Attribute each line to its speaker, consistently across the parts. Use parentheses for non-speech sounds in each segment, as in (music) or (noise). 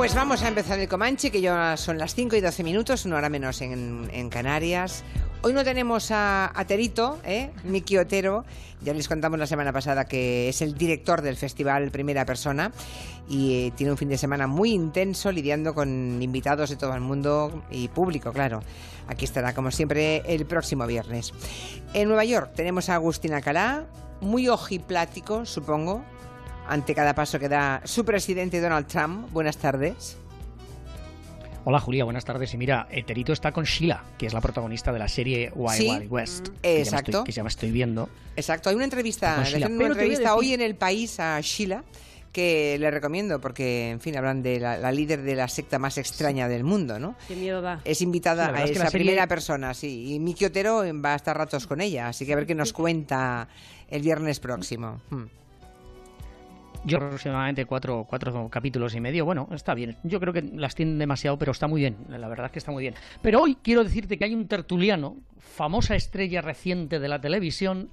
Speaker 1: Pues vamos a empezar el Comanche, que ya son las 5 y 12 minutos, una hora menos en, Canarias. Hoy no tenemos a, Terito, ¿eh? Miki Otero. Ya les contamos la semana pasada que es el director del festival Primera Persona y eh, tiene un fin de semana muy intenso lidiando con invitados de todo el mundo y público, claro. Aquí estará, como siempre, el próximo viernes. En Nueva York tenemos a Agustín Alcalá, muy ojiplático, supongo, ante cada paso que da su presidente Donald Trump. Buenas tardes.
Speaker 2: Hola Julia, buenas tardes. Y mira, Eterito está con Sheila, que es la protagonista de la serie Wild
Speaker 1: Sí,
Speaker 2: Wild West. ya
Speaker 1: exacto.
Speaker 2: estoy- que ya me estoy viendo.
Speaker 1: Exacto, hay una entrevista,
Speaker 2: Sheila.
Speaker 1: una entrevista
Speaker 2: decir-
Speaker 1: hoy en el país a Sheila que le recomiendo porque, en fin, hablan de la, la líder de la secta más extraña del mundo, ¿no?
Speaker 3: Qué miedo da.
Speaker 1: Es invitada a
Speaker 2: es que
Speaker 1: esa
Speaker 2: serie-
Speaker 1: primera persona, sí. Y Miki Otero va a estar ratos con ella, así que a ver qué nos cuenta el viernes próximo. Hmm.
Speaker 2: Yo aproximadamente cuatro, cuatro capítulos y medio. Bueno, está bien. Yo creo que las tienen demasiado, pero está muy bien. La verdad es que está muy bien. Pero hoy quiero decirte que hay un tertuliano, famosa estrella reciente de la televisión,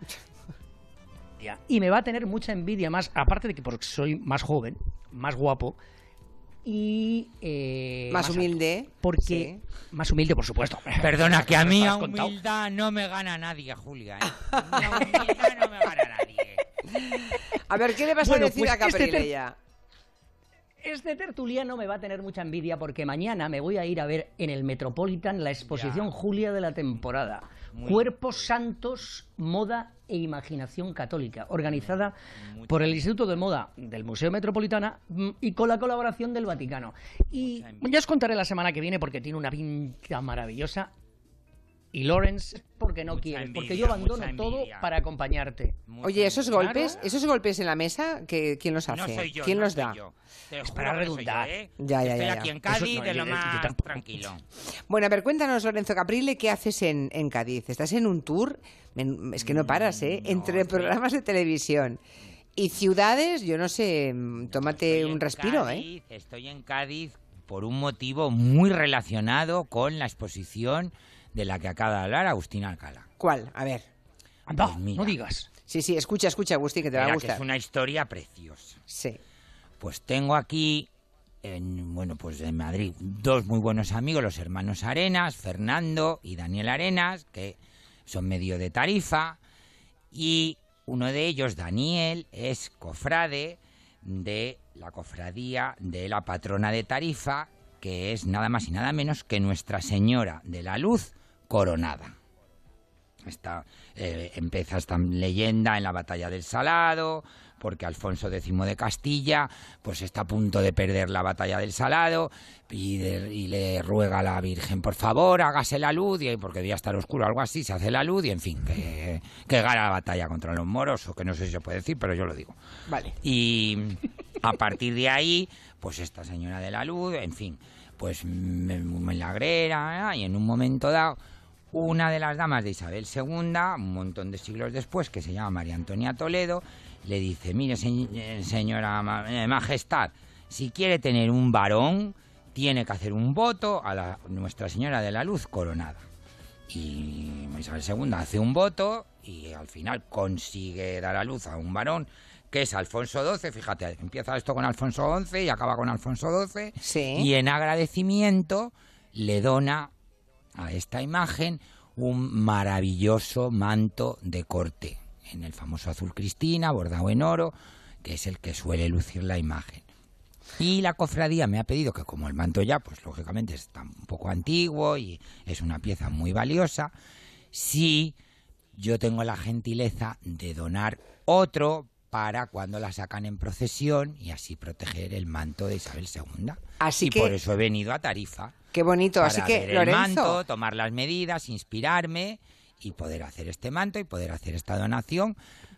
Speaker 2: y me va a tener mucha envidia más, aparte de que porque soy más joven, más guapo y eh,
Speaker 1: Más humilde.
Speaker 2: Porque
Speaker 1: sí.
Speaker 2: más humilde, por supuesto. (laughs)
Speaker 4: Perdona, que a mí
Speaker 2: ¿Has
Speaker 4: a
Speaker 2: contado?
Speaker 4: humildad no me gana nadie, Julia. ¿eh? (laughs) Humildad no me gana nadie.
Speaker 1: A ver, ¿qué le vas
Speaker 2: Bueno,
Speaker 1: a decir
Speaker 2: pues
Speaker 1: a
Speaker 2: este ter-
Speaker 1: Caprile ya?
Speaker 2: Este tertuliano me va a tener mucha envidia porque mañana me voy a ir a ver en el Metropolitan la exposición
Speaker 4: Ya.
Speaker 2: Julia de la temporada.
Speaker 4: Muy
Speaker 2: Cuerpos Santos, Moda e Imaginación Católica, organizada
Speaker 4: Mucha
Speaker 2: por el Instituto de Moda del Museo Metropolitana mm, y con la colaboración del Vaticano. Y ya os contaré la semana que viene porque tiene una pinta maravillosa. Y Lawrence, porque no
Speaker 4: Mucha
Speaker 2: quieres, porque yo abandono todo para acompañarte.
Speaker 4: Mucha
Speaker 1: Oye, esos
Speaker 4: envidia.
Speaker 1: golpes, esos golpes en la mesa, que, ¿quién los hace?
Speaker 4: No soy yo.
Speaker 1: ¿Quién
Speaker 4: no
Speaker 1: los
Speaker 4: soy
Speaker 1: da?
Speaker 4: yo. Te
Speaker 2: Es para
Speaker 4: yo,
Speaker 2: redundar.
Speaker 4: ¿eh?
Speaker 1: Ya, ya,
Speaker 4: Estoy
Speaker 1: ya,
Speaker 4: aquí en
Speaker 2: Eso
Speaker 4: Cádiz
Speaker 2: no,
Speaker 4: de lo
Speaker 2: yo- yo
Speaker 4: más tranquilo.
Speaker 1: Bueno, a ver, cuéntanos, Lorenzo Caprile, ¿qué haces en, en Cádiz? ¿Estás en un tour? Es que no paras, ¿eh?
Speaker 4: Mm, no,
Speaker 1: Entre programas de televisión y ciudades, yo no sé, mm, tómate
Speaker 4: Estoy
Speaker 1: un respiro, ¿eh?
Speaker 4: Cádiz, Estoy en Cádiz por un motivo muy relacionado con la exposición de la que acaba de hablar Agustín Alcalá.
Speaker 1: ¿Cuál? A ver.
Speaker 2: Anda,
Speaker 4: Pues
Speaker 2: no digas.
Speaker 1: Sí, sí, escucha, escucha, Agustín, que te va a
Speaker 4: que
Speaker 1: gustar.
Speaker 4: es una historia preciosa.
Speaker 1: Sí.
Speaker 4: Pues tengo aquí, en, bueno, pues en Madrid, dos muy buenos amigos, los hermanos Arenas, Fernando y Daniel Arenas, que son medio de tarifa, y uno de ellos, Daniel, es cofrade de la cofradía de la patrona de Tarifa, que es nada más y nada menos que Nuestra Señora de la Luz coronada. Esta, eh, empieza esta leyenda en la batalla del Salado, porque Alfonso X de Castilla pues está a punto de perder la batalla del Salado y, de- y le ruega a la Virgen, por favor, hágase la luz, y porque debía estar oscuro algo así, se hace la luz y en fin, que, que gana la batalla contra los moros, o que no sé si se puede decir, pero yo lo digo.
Speaker 1: Vale.
Speaker 4: Y a partir de ahí, pues esta señora de la luz, en fin, pues me, me lagrera, y en un momento dado, una de las damas de Isabel II, un montón de siglos después, que se llama María Antonia Toledo, le dice, mire eh, señora eh, majestad, si quiere tener un varón, tiene que hacer un voto a la Nuestra Señora de la Luz coronada. Y Isabel II hace un voto y al final consigue dar a luz a un varón que es Alfonso XII. Fíjate, empieza esto con Alfonso XI y acaba con Alfonso XII.
Speaker 1: Sí.
Speaker 4: Y en agradecimiento le dona a esta imagen un maravilloso manto de corte en el famoso azul cristina, bordado en oro, que es el que suele lucir la imagen. Y la cofradía me ha pedido que como el manto ya, pues lógicamente está un poco antiguo y es una pieza muy valiosa, si yo tengo la gentileza de donar otro para cuando la sacan en procesión y así proteger el manto de Isabel II.
Speaker 1: Así
Speaker 4: y
Speaker 1: que-
Speaker 4: por eso he venido a Tarifa.
Speaker 1: Qué bonito.
Speaker 4: Para
Speaker 1: Así que,
Speaker 4: ver el
Speaker 1: Lorenzo,
Speaker 4: manto, tomar las medidas, inspirarme y poder hacer este manto y poder hacer esta donación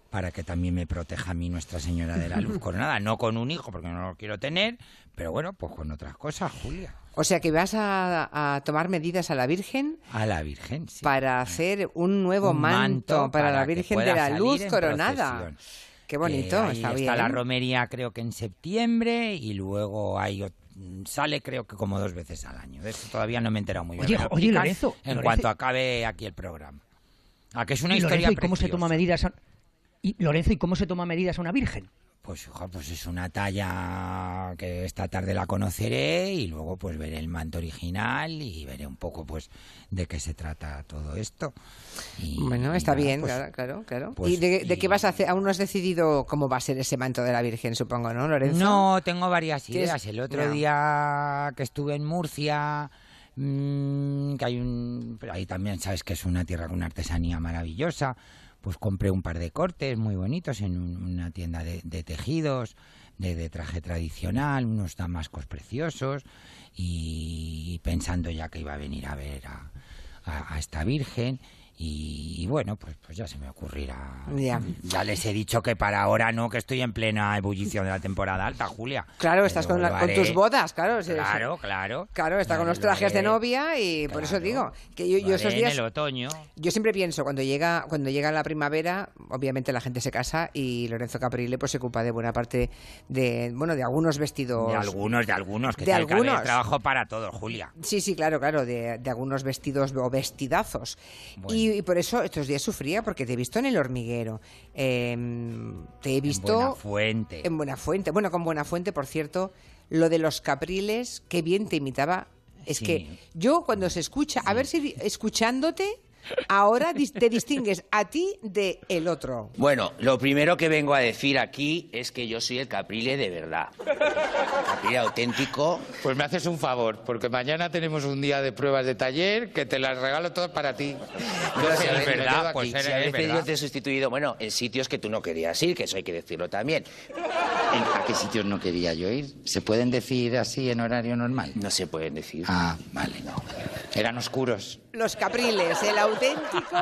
Speaker 4: para que también me proteja a mí Nuestra Señora de la Luz (laughs) Coronada. No con un hijo, porque no lo quiero tener, pero bueno, pues con otras cosas, Julia.
Speaker 1: o sea que vas a, a tomar medidas a la Virgen
Speaker 4: A la Virgen, sí.
Speaker 1: para hacer un nuevo
Speaker 4: Un
Speaker 1: manto, para, la Virgen de la Luz coronada.
Speaker 4: procesión.
Speaker 1: Qué bonito,
Speaker 4: ahí
Speaker 1: está
Speaker 4: está
Speaker 1: bien.
Speaker 4: la romería creo que en septiembre y luego hay sale creo que como dos veces al año. De eso todavía no me he enterado muy bien.
Speaker 2: Oye, Lorenzo,
Speaker 4: En
Speaker 2: Lorenzo.
Speaker 4: cuanto acabe aquí el programa. A que es una
Speaker 2: Y
Speaker 4: historia
Speaker 2: Lorenzo, ¿y cómo se toma medidas a... y, Lorenzo, ¿y cómo se toma medidas a una virgen?
Speaker 4: Pues pues es una talla que esta tarde la conoceré y luego pues veré el manto original y veré un poco pues de qué se trata todo esto. Y,
Speaker 1: Bueno,
Speaker 4: y
Speaker 1: está
Speaker 4: nada,
Speaker 1: bien,
Speaker 4: pues,
Speaker 1: claro, claro, claro.
Speaker 4: pues,
Speaker 1: ¿Y de, de
Speaker 4: y-
Speaker 1: qué vas a hacer? Aún no has decidido cómo va a ser ese manto de la Virgen, supongo, ¿no, Lorenzo?
Speaker 4: No, tengo varias
Speaker 1: ¿Tienes-
Speaker 4: ideas. El otro día que estuve en Murcia, mm, que hay un, ahí también sabes que es una tierra con una artesanía maravillosa, pues compré un par de cortes muy bonitos en un- una tienda de, tejidos, de, traje tradicional, unos damascos preciosos y pensando ya que iba a venir a ver a esta Virgen. Y, y bueno, pues, pues ya se me ocurrirá.
Speaker 1: Ya.
Speaker 4: Ya les he dicho que para ahora no, que estoy en plena ebullición de la temporada alta, Julia.
Speaker 1: Claro, estás con, la- tus bodas, claro. sí.
Speaker 4: Claro, claro.
Speaker 1: Claro, está con
Speaker 4: Lo-
Speaker 1: los
Speaker 4: lo
Speaker 1: trajes de novia y por eso digo que yo, esos días
Speaker 4: en el otoño.
Speaker 1: Yo siempre pienso, cuando llega, cuando llega la primavera, obviamente la gente se casa y Lorenzo Caprile pues se ocupa de buena parte de, bueno, de algunos vestidos.
Speaker 4: De algunos, de algunos, que
Speaker 1: De algunos.
Speaker 4: trabajo para todos, Julia.
Speaker 1: Sí, sí, claro, claro, de, de algunos vestidos o vestidazos.
Speaker 4: Bueno.
Speaker 1: Y, y por eso estos días sufría, porque te he visto en el hormiguero. eh, te he visto
Speaker 4: Buena fuente.
Speaker 1: en Buena Fuente. Bueno, con Buena Fuente, por cierto, lo de los capriles, qué bien te imitaba. Es
Speaker 4: Sí.
Speaker 1: que yo cuando se escucha, a ver si escuchándote, ahora te distingues a ti de el otro.
Speaker 3: Bueno, lo primero que vengo a decir aquí es que yo soy el Caprile de verdad. Caprile auténtico.
Speaker 5: Pues me haces un favor, porque mañana tenemos un día de pruebas de taller que te las regalo todas para ti.
Speaker 3: No, si
Speaker 5: quedo
Speaker 4: verdad, pues
Speaker 3: Si a veces
Speaker 4: verdad.
Speaker 3: yo te he sustituido, bueno, en sitios que tú no querías ir, que eso hay que decirlo también.
Speaker 5: ¿En- ¿A qué sitios no quería yo ir? ¿Se pueden decir así en horario normal?
Speaker 3: No se pueden decir.
Speaker 5: Ah, vale, no. Eran oscuros.
Speaker 1: Los capriles, el auténtico,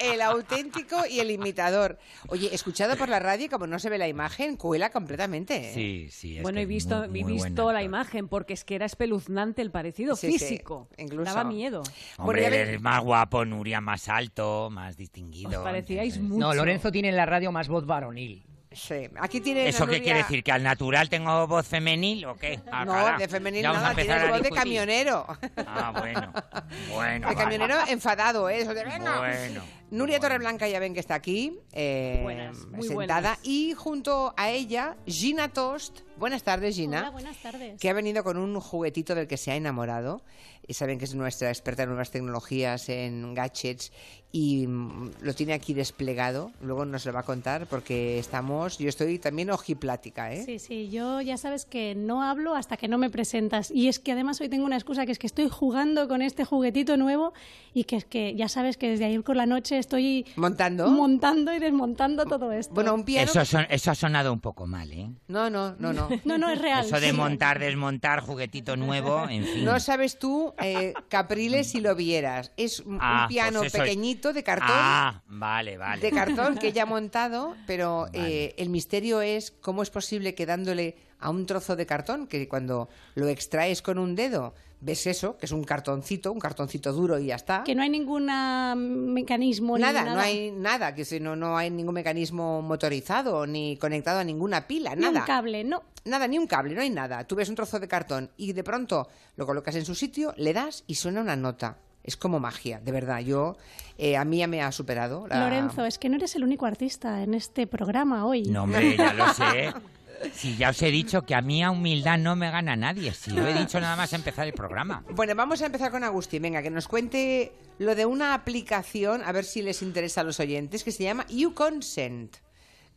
Speaker 1: el auténtico y el imitador. Oye, escuchado por la radio, como no se ve la imagen, cuela completamente. ¿eh?
Speaker 4: Sí, sí. es
Speaker 6: Bueno, he visto,
Speaker 4: muy-
Speaker 6: he
Speaker 4: muy buen
Speaker 6: visto la imagen porque es que era espeluznante el parecido
Speaker 1: Sí, sí,
Speaker 6: físico.
Speaker 1: incluso.
Speaker 6: Daba miedo.
Speaker 4: Hombre,
Speaker 1: Bueno,
Speaker 4: eres más guapo, Nuria más alto, más distinguido.
Speaker 6: Os parecíais
Speaker 4: entonces-
Speaker 6: mucho.
Speaker 2: No, Lorenzo tiene en la radio más voz varonil.
Speaker 1: Sí. Aquí tiene
Speaker 4: ¿Eso qué
Speaker 1: Nuria-
Speaker 4: quiere decir? ¿Que al natural tengo voz femenil o qué? Ah,
Speaker 1: No,
Speaker 4: cara,
Speaker 1: de femenil
Speaker 4: ya
Speaker 1: nada, voz de camionero.
Speaker 4: Ah, bueno. (laughs) Bueno.
Speaker 1: De
Speaker 4: vale.
Speaker 1: camionero enfadado, ¿eh? Eso de venga.
Speaker 4: Bueno.
Speaker 1: Nuria
Speaker 4: bueno.
Speaker 1: Torreblanca ya ven que está aquí, eh,
Speaker 6: Buenas, muy
Speaker 1: sentada.
Speaker 6: buenas.
Speaker 1: Y junto a ella, Gina Tost. Buenas tardes, Gina.
Speaker 7: Hola, buenas tardes.
Speaker 1: Que ha venido con un juguetito del que se ha enamorado. Y saben que es nuestra experta en nuevas tecnologías, en gadgets. Y mm, lo tiene aquí desplegado. Luego nos lo va a contar porque estamos. Yo estoy también ojiplática, ¿eh?
Speaker 7: Sí, sí, yo ya sabes que no hablo hasta que no me presentas. Y es que además hoy tengo una excusa que es que estoy jugando con este juguetito nuevo y que es que ya sabes que desde ayer por la noche estoy
Speaker 1: ¿Montando?
Speaker 7: montando y desmontando todo esto.
Speaker 1: Bueno, un piano.
Speaker 4: Eso, son- eso ha sonado un poco mal, ¿eh?
Speaker 1: No, no, no, no. (laughs)
Speaker 7: No, no, es real.
Speaker 4: Eso de
Speaker 7: sí.
Speaker 4: montar, desmontar, juguetito nuevo, en fin.
Speaker 1: No sabes tú, eh, Capriles, si lo vieras. Es un,
Speaker 4: Ah,
Speaker 1: piano
Speaker 4: pues es-
Speaker 1: pequeñito de cartón.
Speaker 4: Ah, vale, vale.
Speaker 1: de cartón que ya ha (laughs) montado, pero
Speaker 4: Vale.
Speaker 1: eh, el misterio es cómo es posible que dándole a un trozo de cartón, que cuando lo extraes con un dedo, ves eso, que es un cartoncito, un cartoncito duro y ya está.
Speaker 7: Que no hay ningún ah, mecanismo ni
Speaker 1: Nada,
Speaker 7: nada.
Speaker 1: no hay nada, que si no, no hay ningún mecanismo motorizado ni conectado a ninguna pila,
Speaker 7: Ni
Speaker 1: nada.
Speaker 7: un cable, no.
Speaker 1: Nada, ni un cable, no hay nada. Tú ves un trozo de cartón y de pronto lo colocas en su sitio, le das y suena una nota. Es como magia, de verdad. Yo, eh, a mí ya me ha superado. la-
Speaker 7: Lorenzo, es que no eres el único artista en este programa hoy.
Speaker 4: No, hombre, ya lo sé. (laughs) Si ya os he dicho que a mí a humildad no me gana nadie. Si lo he dicho nada más empezar el programa.
Speaker 1: Bueno, vamos a empezar con Agustín. Venga, que nos cuente lo de una aplicación, a ver si les interesa a los oyentes, que se llama YouConsent.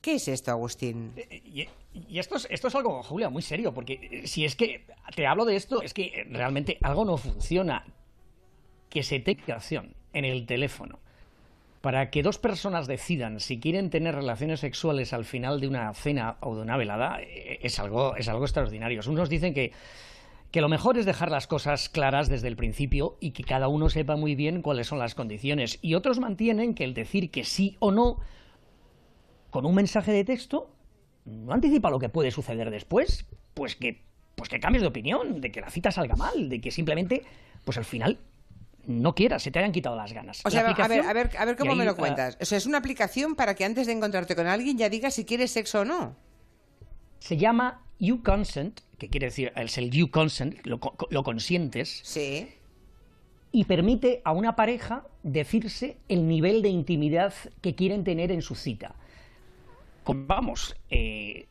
Speaker 1: ¿Qué es esto, Agustín?
Speaker 2: Y, y esto, es, esto es algo, Julia, muy serio, porque eh, si es que te hablo de esto, es que eh, realmente algo no funciona. Que se tenga acción en el teléfono para que dos personas decidan si quieren tener relaciones sexuales al final de una cena o de una velada eh, es algo, es algo extraordinario. Unos dicen que, que lo mejor es dejar las cosas claras desde el principio y que cada uno sepa muy bien cuáles son las condiciones. Y otros mantienen que el decir que sí o no con un mensaje de texto no anticipa lo que puede suceder después, pues que pues que cambies de opinión, de que la cita salga mal, de que simplemente pues al final no quieras, se te hayan quitado las ganas.
Speaker 1: O sea, a ver, a ver, a ver cómo
Speaker 2: ahí,
Speaker 1: me lo cuentas. O sea, es una aplicación para que antes de encontrarte con alguien ya digas si quieres sexo o no.
Speaker 2: se llama You Consent, que quiere decir, es el You Consent, lo, lo consientes,
Speaker 1: Sí.
Speaker 2: y permite a una pareja decirse el nivel de intimidad que quieren tener en su cita. Vamos, eh,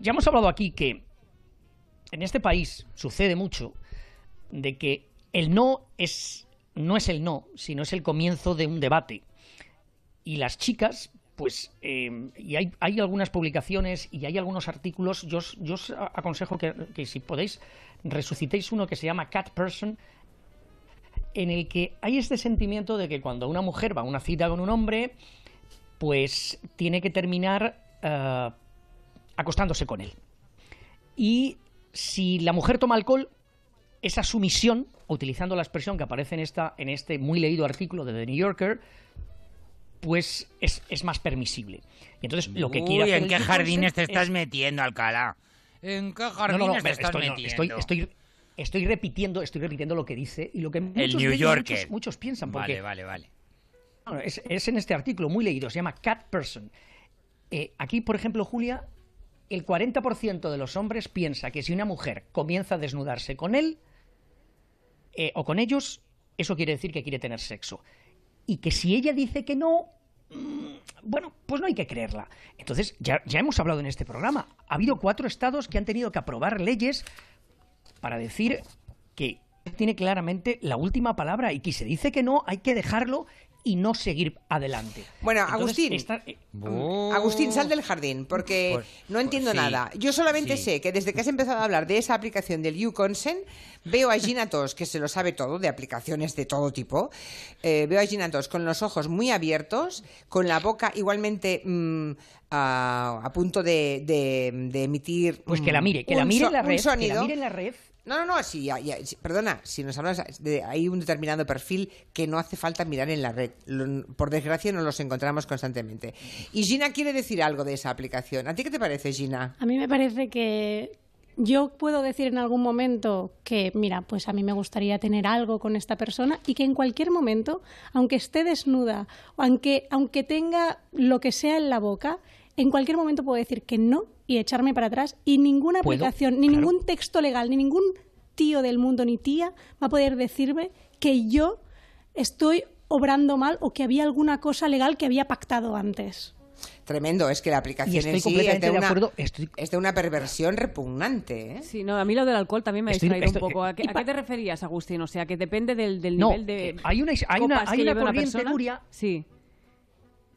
Speaker 2: ya hemos hablado aquí que en este país sucede mucho de que el no es no es el no, sino es el comienzo de un debate. Y las chicas, pues, eh, y hay, algunas publicaciones y hay algunos artículos, yo, os- aconsejo que, si podéis resucitéis uno que se llama Cat Person, en el que hay este sentimiento de que cuando una mujer va a una cita con un hombre, pues tiene que terminar eh, acostándose con él. Y si la mujer toma alcohol, esa sumisión, utilizando la expresión que aparece en, esta, en este muy leído artículo de The New Yorker, pues es, es más permisible. Y entonces lo que quiere
Speaker 4: Uy,
Speaker 2: hacer
Speaker 4: ¿en
Speaker 2: el
Speaker 4: qué jardines te estás
Speaker 2: es-
Speaker 4: metiendo, Alcalá? ¿En qué jardines
Speaker 2: no, no,
Speaker 4: te estás
Speaker 2: estoy, no,
Speaker 4: metiendo?
Speaker 2: estoy, estoy, estoy repitiendo, estoy repitiendo lo que dice y lo que muchos,
Speaker 4: New
Speaker 2: de ellos,
Speaker 4: Yorker.
Speaker 2: muchos, muchos piensan. Porque
Speaker 4: Vale, vale, vale.
Speaker 2: es en este artículo muy leído, se llama Cat Person. Eh, aquí, por ejemplo, Julia, el 40% de los hombres piensa que si una mujer comienza a desnudarse con él eh, o con ellos, eso quiere decir que quiere tener sexo. Y que si ella dice que no, mm, bueno, pues no hay que creerla. Entonces, ya, ya hemos hablado en este programa, ha habido cuatro estados que han tenido que aprobar leyes para decir que tiene claramente la última palabra y que si dice que no, hay que dejarlo y no seguir adelante.
Speaker 1: Bueno,
Speaker 2: Entonces,
Speaker 1: Agustín.
Speaker 2: esta- eh,
Speaker 1: Agustín, sal del jardín, porque
Speaker 4: Pues-
Speaker 1: no entiendo
Speaker 4: sí,
Speaker 1: nada. Yo solamente
Speaker 4: sí.
Speaker 1: sé que desde que has empezado a hablar de esa aplicación del YouConsent, veo a Gina Tos, que se lo sabe todo, de aplicaciones de todo tipo. eh, veo a Gina Tos con los ojos muy abiertos, con la boca igualmente mm, a, a punto de, de- de emitir.
Speaker 2: pues que la
Speaker 1: mm,
Speaker 2: mire, que la mire
Speaker 1: so-
Speaker 2: en la red, que la mire en la red.
Speaker 1: No, no, no, ya, sí, perdona, si nos hablas de hay un determinado perfil que no hace falta mirar en la red. Por desgracia nos los encontramos constantemente. Y Gina quiere decir algo de esa aplicación. ¿A ti qué te parece, Gina?
Speaker 7: A mí me parece que yo puedo decir en algún momento que, mira, pues a mí me gustaría tener algo con esta persona y que en cualquier momento, aunque esté desnuda, aunque, aunque tenga lo que sea en la boca, en cualquier momento puedo decir que no y echarme para atrás y ninguna
Speaker 2: ¿Puedo?
Speaker 7: aplicación, ni
Speaker 2: Claro.
Speaker 7: ningún texto legal, ni ningún tío del mundo ni tía va a poder decirme que yo estoy obrando mal o que había alguna cosa legal que había pactado antes.
Speaker 1: Tremendo, es que la aplicación
Speaker 2: Y estoy
Speaker 1: en sí es
Speaker 2: completamente
Speaker 1: de,
Speaker 2: de
Speaker 1: una,
Speaker 2: acuerdo, estoy-
Speaker 1: es de una perversión repugnante. ¿eh?
Speaker 6: Sí, no, a mí lo del alcohol también me ha distraído un poco. ¿A qué,
Speaker 2: y
Speaker 6: a
Speaker 2: pa-
Speaker 6: qué te referías, Agustín? O sea, que depende del, del
Speaker 2: No,
Speaker 6: nivel de
Speaker 2: hay una- hay una- hay
Speaker 6: que
Speaker 2: una corriente. Nuria.
Speaker 6: Sí.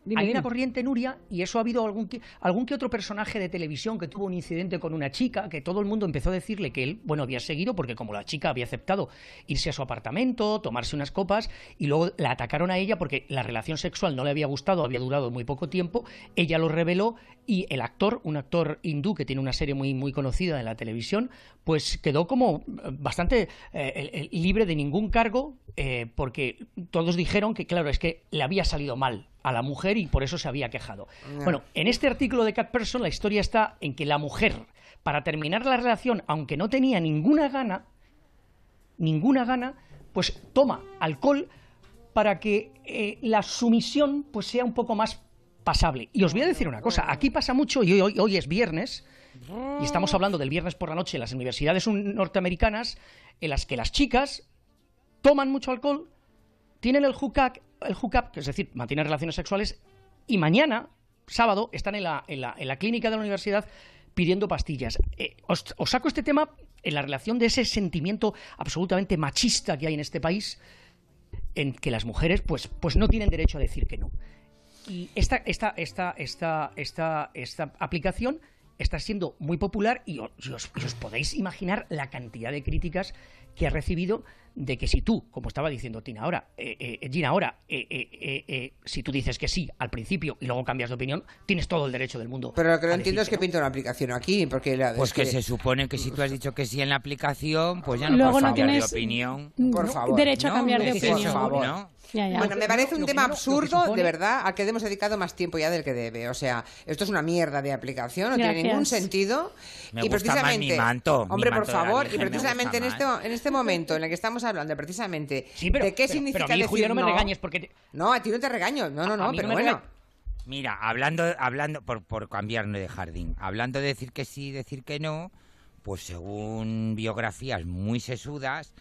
Speaker 6: Dime,
Speaker 2: Hay
Speaker 6: dime.
Speaker 2: una corriente, Nuria, y eso ha habido algún que, algún que otro personaje de televisión que tuvo un incidente con una chica, que todo el mundo empezó a decirle que él, bueno, había seguido, porque como la chica había aceptado irse a su apartamento, tomarse unas copas, y luego la atacaron a ella porque la relación sexual no le había gustado, había durado muy poco tiempo, ella lo reveló, y el actor, un actor hindú que tiene una serie muy, muy conocida en la televisión, pues quedó como eh, bastante eh, libre de ningún cargo, eh, porque todos dijeron que, claro, es que le había salido mal a la mujer y por eso se había quejado. Bueno, en este artículo de Cat Person la historia está en que la mujer, para terminar la relación, aunque no tenía ninguna gana, ninguna gana, pues toma alcohol para que eh, la sumisión pues sea un poco más pasable. Y os voy a decir una cosa, aquí pasa mucho, y hoy, hoy es viernes, y estamos hablando del viernes por la noche en las universidades un- norteamericanas, en las que las chicas toman mucho alcohol, tienen el hookup, el hookup, es decir, mantienen relaciones sexuales, y mañana, sábado, están en la, en la, en la clínica de la universidad pidiendo pastillas. Eh, os, os saco este tema en la relación de ese sentimiento absolutamente machista que hay en este país, en que las mujeres pues, pues no tienen derecho a decir que no. Y esta, esta, esta, esta, esta, esta aplicación está siendo muy popular y os, podéis imaginar la cantidad de críticas que ha recibido de que si tú, como estaba diciendo Tina ahora, eh, eh, Gina ahora, eh, eh, eh, eh, si tú dices que sí al principio y luego cambias de opinión, tienes todo el derecho del mundo.
Speaker 1: Pero lo que no entiendo es que
Speaker 2: no.
Speaker 1: pinta una aplicación aquí, porque la,
Speaker 4: Pues
Speaker 1: es
Speaker 4: que se supone que si tú has dicho que sí en la aplicación, pues ya no
Speaker 7: Luego
Speaker 4: puedes
Speaker 7: no
Speaker 4: cambiar
Speaker 7: tienes
Speaker 4: de opinión.
Speaker 1: Por
Speaker 7: no,
Speaker 1: favor.
Speaker 7: derecho a
Speaker 4: No,
Speaker 7: cambiar de opinión.
Speaker 1: Por favor.
Speaker 4: ¿no?
Speaker 7: Ya, ya.
Speaker 1: Bueno, me parece un tema absurdo,
Speaker 2: supone-
Speaker 1: de verdad, al que hemos dedicado más tiempo ya del que debe. O sea, esto es una mierda de aplicación, no tiene ningún sentido.
Speaker 4: Me
Speaker 1: y
Speaker 4: gusta más
Speaker 1: precisamente,
Speaker 4: mi manto,
Speaker 1: hombre, por
Speaker 4: manto
Speaker 1: favor, y precisamente en este,
Speaker 4: más.
Speaker 1: en este momento en el que estamos hablando, precisamente,
Speaker 2: Sí, pero,
Speaker 1: de qué
Speaker 2: pero-
Speaker 1: significa
Speaker 2: pero a mí,
Speaker 1: decir
Speaker 2: Julia, no me
Speaker 1: no.
Speaker 2: regañes porque... te-
Speaker 1: No, a ti no te regaño, no, no, no, pero
Speaker 2: no
Speaker 1: bueno.
Speaker 2: rega-
Speaker 4: Mira, hablando, hablando por, por cambiarnos de jardín, hablando de decir que sí, decir que no, pues según biografías muy sesudas,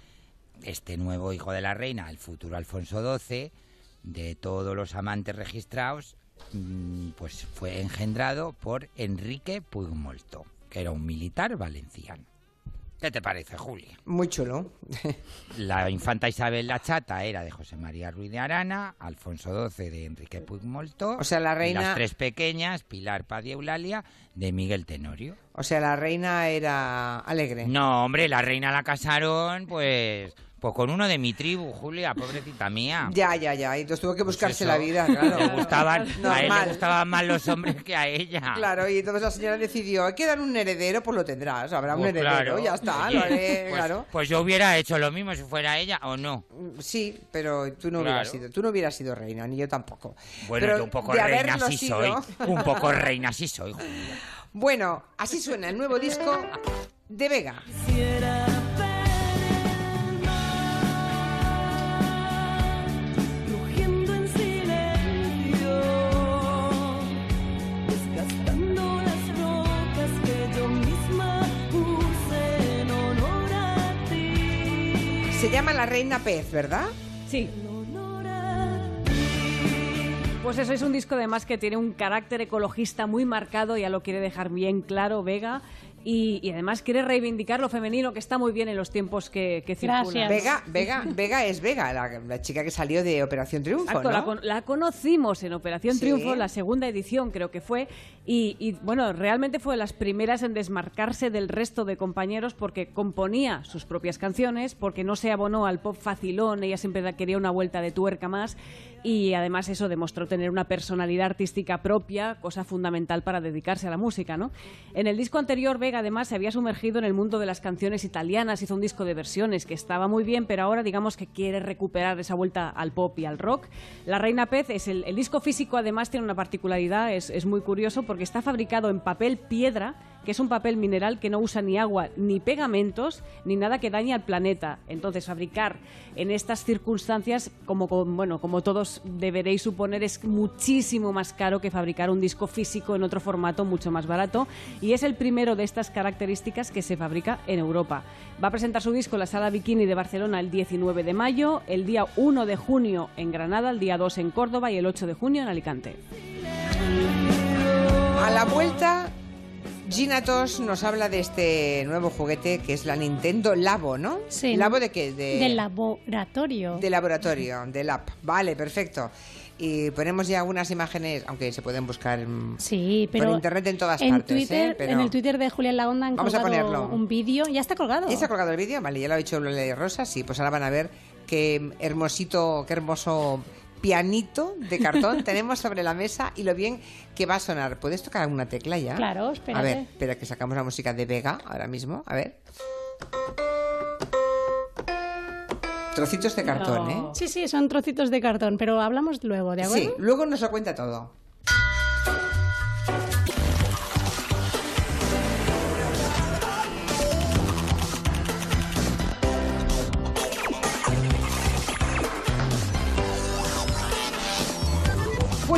Speaker 4: este nuevo hijo de la reina, el futuro Alfonso XII, de todos los amantes registrados, mm, pues fue engendrado por Enrique Puigmolto. que era un militar valenciano. ¿Qué te parece, Julia?
Speaker 1: Muy chulo. (laughs)
Speaker 4: La infanta Isabel la Chata era de José María Ruiz de Arana, Alfonso XII de Enrique Puigmoltó.
Speaker 1: O sea, la
Speaker 4: y
Speaker 1: reina-
Speaker 4: las tres pequeñas, Pilar Paz y Eulalia, de Miguel Tenorio.
Speaker 1: O sea, la reina era alegre.
Speaker 4: No, hombre, la reina la casaron, pues, pues con uno de mi tribu, Julia, pobrecita mía.
Speaker 1: Ya, ya, ya. Entonces tuvo que buscarse
Speaker 4: Pues
Speaker 1: la vida, claro.
Speaker 4: Le gustaban, a él le gustaban más los hombres que a ella.
Speaker 1: Claro, y entonces la señora decidió, hay que dar un heredero, pues lo tendrás, habrá un
Speaker 4: Pues
Speaker 1: heredero,
Speaker 4: claro.
Speaker 1: ya está,
Speaker 4: Oye, (laughs)
Speaker 1: lo haré,
Speaker 4: pues,
Speaker 1: claro.
Speaker 4: pues yo hubiera hecho lo mismo si fuera ella o no.
Speaker 1: Sí, pero tú no
Speaker 4: Claro.
Speaker 1: hubieras sido, tú no hubieras sido reina, ni yo tampoco.
Speaker 4: Bueno,
Speaker 1: Pero
Speaker 4: yo un poco reina sí
Speaker 1: sido-
Speaker 4: soy. Un poco (laughs) reina sí soy, Julia.
Speaker 1: Bueno, así suena el nuevo disco de Vega.
Speaker 8: rugiendo
Speaker 1: Se llama La Reina Pez, ¿verdad?
Speaker 6: Sí. Pues eso es un disco además que tiene un carácter ecologista muy marcado, ya lo quiere dejar bien claro Vega. Y, y además quiere reivindicar lo femenino, que está muy bien en los tiempos que, que circulan.
Speaker 7: Gracias.
Speaker 1: Vega, Vega, Vega es Vega, la, la chica que salió de Operación Triunfo,
Speaker 6: Exacto, la,
Speaker 1: ¿no?
Speaker 6: con- la conocimos en Operación
Speaker 1: Sí.
Speaker 6: Triunfo, la segunda edición creo que fue, y, y, bueno, realmente fue de las primeras en desmarcarse del resto de compañeros porque componía sus propias canciones, porque no se abonó al pop facilón, ella siempre quería una vuelta de tuerca más, y además eso demostró tener una personalidad artística propia, cosa fundamental para dedicarse a la música, ¿no? En el disco anterior, Vega además se había sumergido en el mundo de las canciones italianas, hizo un disco de versiones que estaba muy bien, pero ahora digamos que quiere recuperar esa vuelta al pop y al rock. La Reina Pez es el, disco físico, además tiene una particularidad, es, es muy curioso porque está fabricado en papel piedra, que es un papel mineral que no usa ni agua ni pegamentos ni nada que dañe al planeta. Entonces, fabricar en estas circunstancias, como, bueno, como todos deberéis suponer, es muchísimo más caro que fabricar un disco físico en otro formato mucho más barato y es el primero de estas características que se fabrica en Europa. Va a presentar su disco en la Sala Bikini de Barcelona el 19 de mayo, el día 1 de junio en Granada, el día 2 en Córdoba y el 8 de junio en Alicante.
Speaker 1: A la vuelta, Gina Tos nos habla de este nuevo juguete que es la Nintendo Labo, ¿no?
Speaker 7: Sí.
Speaker 1: ¿Labo de qué? De,
Speaker 7: Del laboratorio.
Speaker 1: de laboratorio, del app. Vale, perfecto. Y ponemos ya algunas imágenes, aunque se pueden buscar
Speaker 7: Sí, pero
Speaker 1: por internet en todas
Speaker 7: en
Speaker 1: partes.
Speaker 7: Twitter,
Speaker 1: ¿eh? Pero-
Speaker 7: En el Twitter de Julián Laonda han
Speaker 1: Vamos a
Speaker 7: colgado
Speaker 1: ponerlo.
Speaker 7: un vídeo. Ya está colgado.
Speaker 1: ¿Ya ha colgado el vídeo? Vale, ya lo ha dicho Lola Rosa. Sí, pues ahora van a ver qué hermosito, qué hermoso pianito de cartón (laughs) tenemos sobre la mesa y lo bien que va a sonar. ¿Puedes tocar alguna tecla ya?
Speaker 7: Claro, espérate.
Speaker 1: A ver, espera que sacamos la música de Vega ahora mismo. A ver. Trocitos de cartón, ¿eh?
Speaker 7: Sí, sí, son trocitos de cartón, pero hablamos luego, ¿de acuerdo?
Speaker 1: Sí, luego nos lo cuenta todo.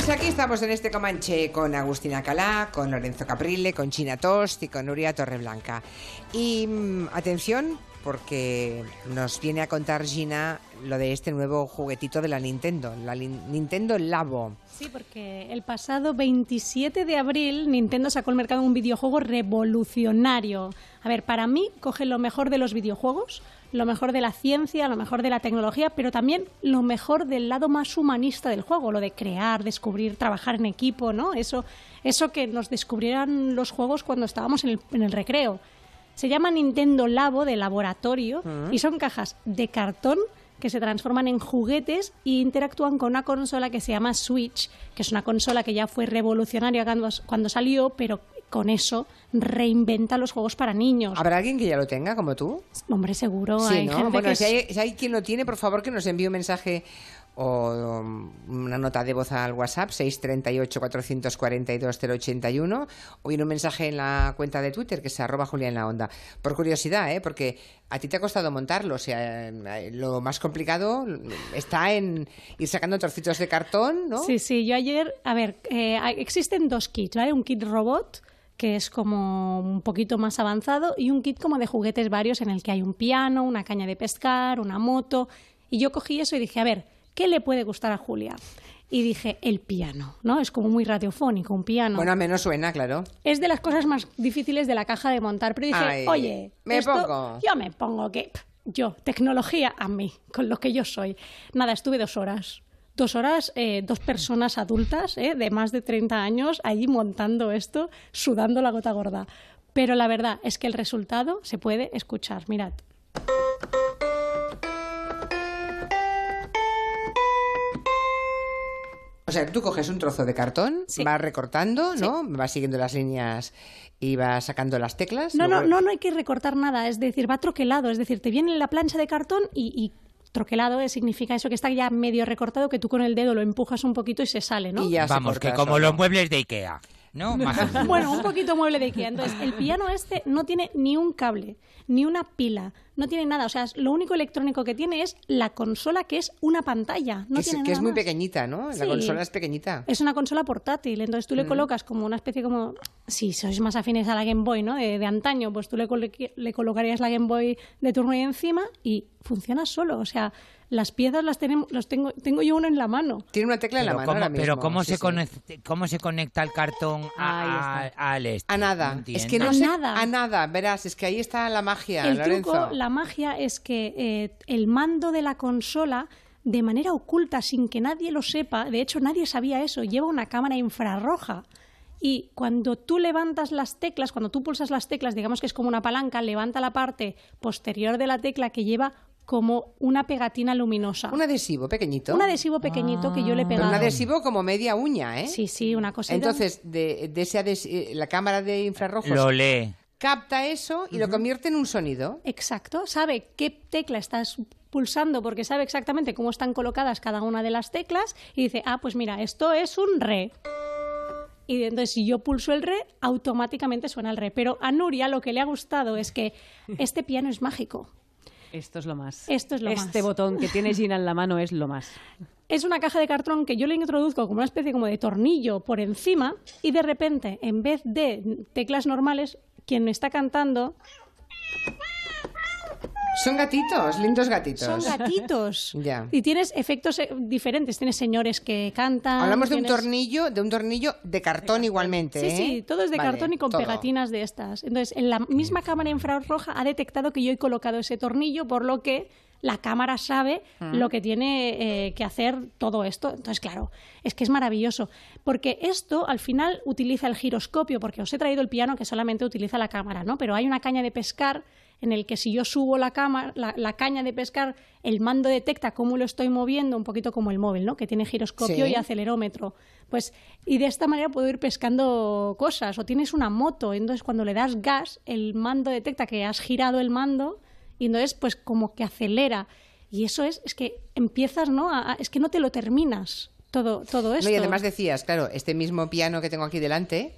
Speaker 1: Pues aquí estamos en este Comanche con Agustina Calá, con Lorenzo Caprile, con China Tost y con Nuria Torreblanca. Y mm, atención, porque nos viene a contar Gina lo de este nuevo juguetito de la Nintendo, la Nintendo Labo.
Speaker 7: Sí, porque el pasado 27 de abril Nintendo sacó al mercado un videojuego revolucionario. A ver, para mí coge lo mejor de los videojuegos, lo mejor de la ciencia, lo mejor de la tecnología, pero también lo mejor del lado más humanista del juego, lo de crear, descubrir, trabajar en equipo, ¿no? Eso, eso que nos descubrieran los juegos cuando estábamos en el recreo. Se llama Nintendo Labo de laboratorio y son cajas de cartón que se transforman en juguetes e interactúan con una consola que se llama Switch, que es una consola que ya fue revolucionaria cuando, cuando salió, pero con eso reinventa los juegos para niños.
Speaker 1: ¿Habrá alguien que ya lo tenga como tú?
Speaker 7: Hombre, seguro.
Speaker 1: Sí,
Speaker 7: hay
Speaker 1: ¿no?
Speaker 7: gente
Speaker 1: Bueno,
Speaker 7: que
Speaker 1: si
Speaker 7: es-
Speaker 1: hay, si hay quien lo tiene, por favor que nos envíe un mensaje o um, una nota de voz al WhatsApp 638 442 081 o bien un mensaje en la cuenta de Twitter que es arroba Julia en la onda. Por curiosidad, ¿eh? porque a ti te ha costado montarlo, o sea, eh, lo más complicado está en ir sacando trocitos de cartón, ¿no?
Speaker 7: Sí, sí, yo ayer, a ver, eh, existen dos kits, ¿vale? Un kit robot que es como un poquito más avanzado y un kit como de juguetes varios en el que hay un piano, una caña de pescar, una moto y yo cogí eso y dije, a ver, ¿qué le puede gustar a Julia? y dije, el piano, ¿no? Es como muy radiofónico, un piano.
Speaker 1: Bueno, al menos suena, claro.
Speaker 7: es de las cosas más difíciles de la caja de montar, pero dije,
Speaker 1: Ay,
Speaker 7: oye,
Speaker 1: me
Speaker 7: esto-
Speaker 1: pongo.
Speaker 7: yo me pongo que yo, tecnología a mí, con lo que yo soy. Nada, estuve dos horas. Dos horas, eh, dos personas adultas eh, de más de 30 años allí montando esto, sudando la gota gorda. Pero la verdad es que el resultado se puede escuchar. Mirad.
Speaker 1: O sea, tú coges un trozo de cartón,
Speaker 7: Sí.
Speaker 1: vas recortando, ¿no? Vas siguiendo las líneas y vas sacando las teclas.
Speaker 7: No, no,
Speaker 1: luego-
Speaker 7: no, no hay que recortar nada, es decir, va troquelado, es decir, te viene la plancha de cartón y, y troquelado eh, significa eso que está ya medio recortado, que tú con el dedo lo empujas un poquito y se sale, ¿no?
Speaker 1: Y ya se
Speaker 4: Vamos,
Speaker 1: corta
Speaker 4: que como los muebles de Ikea, ¿no? (laughs)
Speaker 7: Bueno, un poquito mueble de Ikea. Entonces, el piano este no tiene ni un cable, ni una pila, no tiene nada. O sea, lo único electrónico que tiene es la consola, que es una pantalla. No
Speaker 1: que es,
Speaker 7: tiene
Speaker 1: que es muy
Speaker 7: más.
Speaker 1: pequeñita, ¿no? La
Speaker 7: Sí.
Speaker 1: consola es pequeñita.
Speaker 7: Es una consola portátil, entonces tú le colocas como una especie como, si sois más afines a la Game Boy, ¿no? De, de antaño, pues tú le, le colocarías la Game Boy de turno y encima y funciona solo. O sea, las piezas las tenemos, los tengo, tengo yo una en la mano.
Speaker 1: Tiene una tecla en la
Speaker 4: Pero
Speaker 1: mano
Speaker 4: ¿cómo,
Speaker 1: ahora mismo.
Speaker 4: pero ¿cómo,
Speaker 1: sí,
Speaker 4: se
Speaker 1: sí.
Speaker 4: conec- ¿cómo se conecta el cartón a, al este?
Speaker 1: A nada.
Speaker 4: No
Speaker 1: es que no
Speaker 7: A
Speaker 1: sé.
Speaker 7: nada.
Speaker 1: A nada, verás, es que ahí está la magia,
Speaker 7: el
Speaker 1: Lorenzo.
Speaker 7: truco, la magia es que eh, el mando de la consola de manera oculta, sin que nadie lo sepa, de hecho nadie sabía eso, lleva una cámara infrarroja. Y cuando tú levantas las teclas, cuando tú pulsas las teclas, digamos que es como una palanca, levanta la parte posterior de la tecla que lleva como una pegatina luminosa.
Speaker 1: Un adhesivo pequeñito.
Speaker 7: Un adhesivo pequeñito que yo le he
Speaker 1: Pero
Speaker 7: pegado.
Speaker 1: un adhesivo como media uña, ¿eh?
Speaker 7: Sí, sí, una cosita.
Speaker 1: Entonces, de, de ese ades- eh, la cámara de infrarrojos
Speaker 4: Lo lee.
Speaker 1: Capta eso y lo convierte en un sonido.
Speaker 7: Exacto, sabe qué tecla estás pulsando porque sabe exactamente cómo están colocadas cada una de las teclas y dice, ah, pues mira, esto es un re. Y entonces si yo pulso el re, automáticamente suena el re. Pero a Nuria lo que le ha gustado es que (laughs) este piano es mágico.
Speaker 6: Esto es lo más.
Speaker 7: Esto es lo
Speaker 6: este
Speaker 7: más.
Speaker 6: botón que tiene Gina en la mano es lo más. (laughs)
Speaker 7: Es una caja de cartón que yo le introduzco como una especie como de tornillo por encima y de repente, en vez de teclas normales, quien me está cantando
Speaker 1: Son gatitos, lindos gatitos.
Speaker 7: son gatitos. (laughs)
Speaker 1: Ya.
Speaker 7: Y tienes efectos eh, diferentes. Tienes señores que cantan.
Speaker 1: Hablamos de un tornillo, de un tornillo de cartón igualmente.
Speaker 7: Sí,
Speaker 1: ¿eh?
Speaker 7: sí, todo es de
Speaker 1: Vale,
Speaker 7: cartón y con
Speaker 1: todo.
Speaker 7: pegatinas de estas. Entonces, en la misma cámara infrarroja ha detectado que yo he colocado ese tornillo, por lo que la cámara sabe lo que tiene eh, que hacer todo esto. Entonces, claro, es que es maravilloso. Porque esto, al final, utiliza el giroscopio, porque os he traído el piano que solamente utiliza la cámara, ¿no? Pero hay una caña de pescar en el que si yo subo la, cámara, la, la caña de pescar, el mando detecta cómo lo estoy moviendo, un poquito como el móvil, ¿no? Que tiene giroscopio
Speaker 1: Sí.
Speaker 7: y acelerómetro. Pues, y de esta manera puedo ir pescando cosas. O tienes una moto, entonces cuando le das gas, el mando detecta que has girado el mando y entonces pues como que acelera. Y eso es, es que empiezas, ¿no? A- a- es que no te lo terminas todo, todo esto.
Speaker 1: No, y además decías, claro, este mismo piano que tengo aquí delante,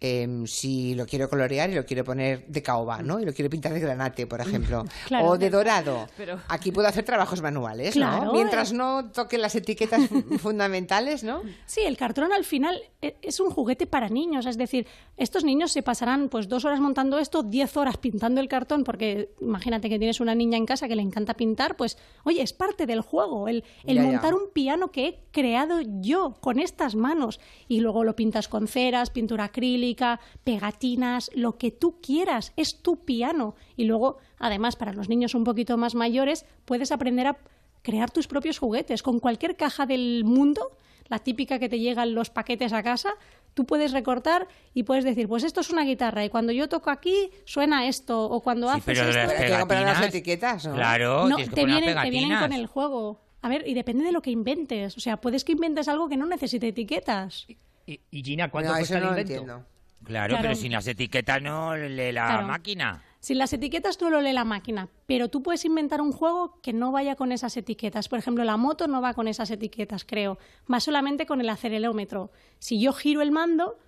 Speaker 1: em, si lo quiero colorear y lo quiero poner de caoba, ¿no? Y lo quiero pintar de granate, por ejemplo, (laughs)
Speaker 7: Claro.
Speaker 1: o de dorado.
Speaker 6: Pero-
Speaker 1: Aquí puedo hacer trabajos manuales,
Speaker 7: Claro,
Speaker 1: ¿no? Mientras
Speaker 7: eh.
Speaker 1: no toque las etiquetas fu- (laughs) fundamentales, ¿no?
Speaker 7: Sí, el cartón al final e- es un juguete para niños, es decir, estos niños se pasarán pues dos horas montando esto, diez horas pintando el cartón, porque imagínate que tienes una niña en casa que le encanta pintar, pues oye, es parte del juego, el, el
Speaker 1: Ya, ya.
Speaker 7: montar un piano que he creado yo con estas manos y luego lo pintas con ceras, pintura acrílica, pegatinas, lo que tú quieras, es tu piano y luego, además, para los niños un poquito más mayores, puedes aprender a crear tus propios juguetes. Con cualquier caja del mundo, la típica que te llegan los paquetes a casa, tú puedes recortar y puedes decir, pues esto es una guitarra y cuando yo toco aquí suena esto o cuando
Speaker 4: Sí,
Speaker 7: haces
Speaker 4: pero
Speaker 7: esto...
Speaker 4: las
Speaker 1: comprar las etiquetas, ¿no?
Speaker 4: Claro,
Speaker 7: No,
Speaker 4: que
Speaker 7: te
Speaker 4: poner
Speaker 7: vienen, te vienen con el juego. A ver, y depende de lo que inventes. O sea, puedes que inventes algo que no necesite etiquetas.
Speaker 2: Y, y Gina, ¿cuánto
Speaker 1: No,
Speaker 2: cuesta
Speaker 1: eso
Speaker 2: el invento?
Speaker 1: entiendo.
Speaker 4: Claro,
Speaker 7: Claro.
Speaker 4: pero sin las etiquetas no lee la
Speaker 7: Claro.
Speaker 4: máquina.
Speaker 7: Sin las etiquetas tú lo lee la máquina, pero tú puedes inventar un juego que no vaya con esas etiquetas. Por ejemplo, la moto no va con esas etiquetas, creo. Va solamente con el acelerómetro. Si yo giro el mando,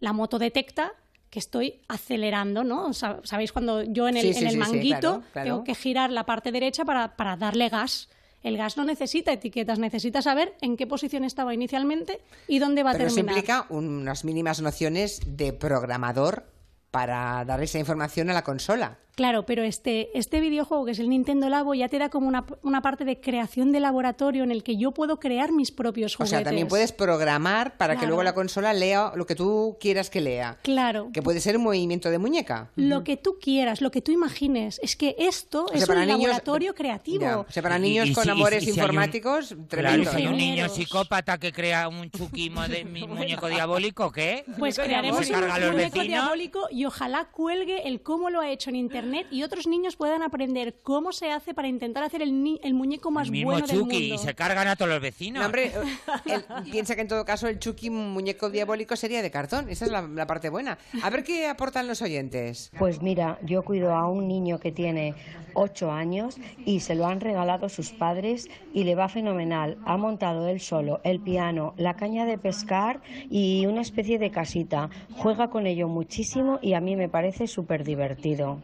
Speaker 7: la moto detecta que estoy acelerando, ¿no? Sa- ¿Sabéis cuando yo en el,
Speaker 1: Sí, sí,
Speaker 7: en el
Speaker 1: sí, sí,
Speaker 7: manguito
Speaker 1: claro, claro.
Speaker 7: tengo que girar la parte derecha para, para darle gas? El gas no necesita etiquetas, necesita saber en qué posición estaba inicialmente y dónde va a
Speaker 1: Pero eso
Speaker 7: terminar.
Speaker 1: implica unas mínimas nociones de programador para dar esa información a la consola.
Speaker 7: Claro, pero este, este videojuego, que es el Nintendo Labo, ya te da como una, una parte de creación de laboratorio en el que yo puedo crear mis propios
Speaker 1: O
Speaker 7: juguetes.
Speaker 1: sea, también puedes programar para que
Speaker 7: Claro.
Speaker 1: luego la consola lea lo que tú quieras que lea.
Speaker 7: Claro.
Speaker 1: Que puede ser un movimiento de muñeca.
Speaker 7: Lo que tú quieras, lo que tú imagines. Es que esto
Speaker 1: sea,
Speaker 7: es
Speaker 1: para
Speaker 7: un
Speaker 1: niños-
Speaker 7: laboratorio creativo.
Speaker 1: Ya, O sea, para niños
Speaker 4: y
Speaker 1: con
Speaker 4: si-
Speaker 1: amores
Speaker 4: si un-
Speaker 1: informáticos,
Speaker 4: Claro,
Speaker 1: tremendo.
Speaker 4: si hay un niño psicópata que crea un chuki de mi (laughs) muñeco diabólico, ¿qué?
Speaker 7: Pues
Speaker 4: ¿Se
Speaker 7: crearemos un muñeco diabólico y ojalá cuelgue el cómo lo ha hecho en internet y otros niños puedan aprender cómo se hace para intentar hacer el, ni- el muñeco más
Speaker 4: El mismo
Speaker 7: bueno del
Speaker 4: chuki
Speaker 7: mundo.
Speaker 4: y se cargan a todos los vecinos.
Speaker 1: No, hombre, (laughs) él piensa que en todo caso el Chucky muñeco diabólico sería de cartón. Esa es la, la parte buena. A ver qué aportan los oyentes.
Speaker 9: Pues mira, yo cuido a un niño que tiene 8 años y se lo han regalado sus padres y le va fenomenal. Ha montado él solo el piano, la caña de pescar y una especie de casita. Juega con ello muchísimo y a mí me parece súper divertido.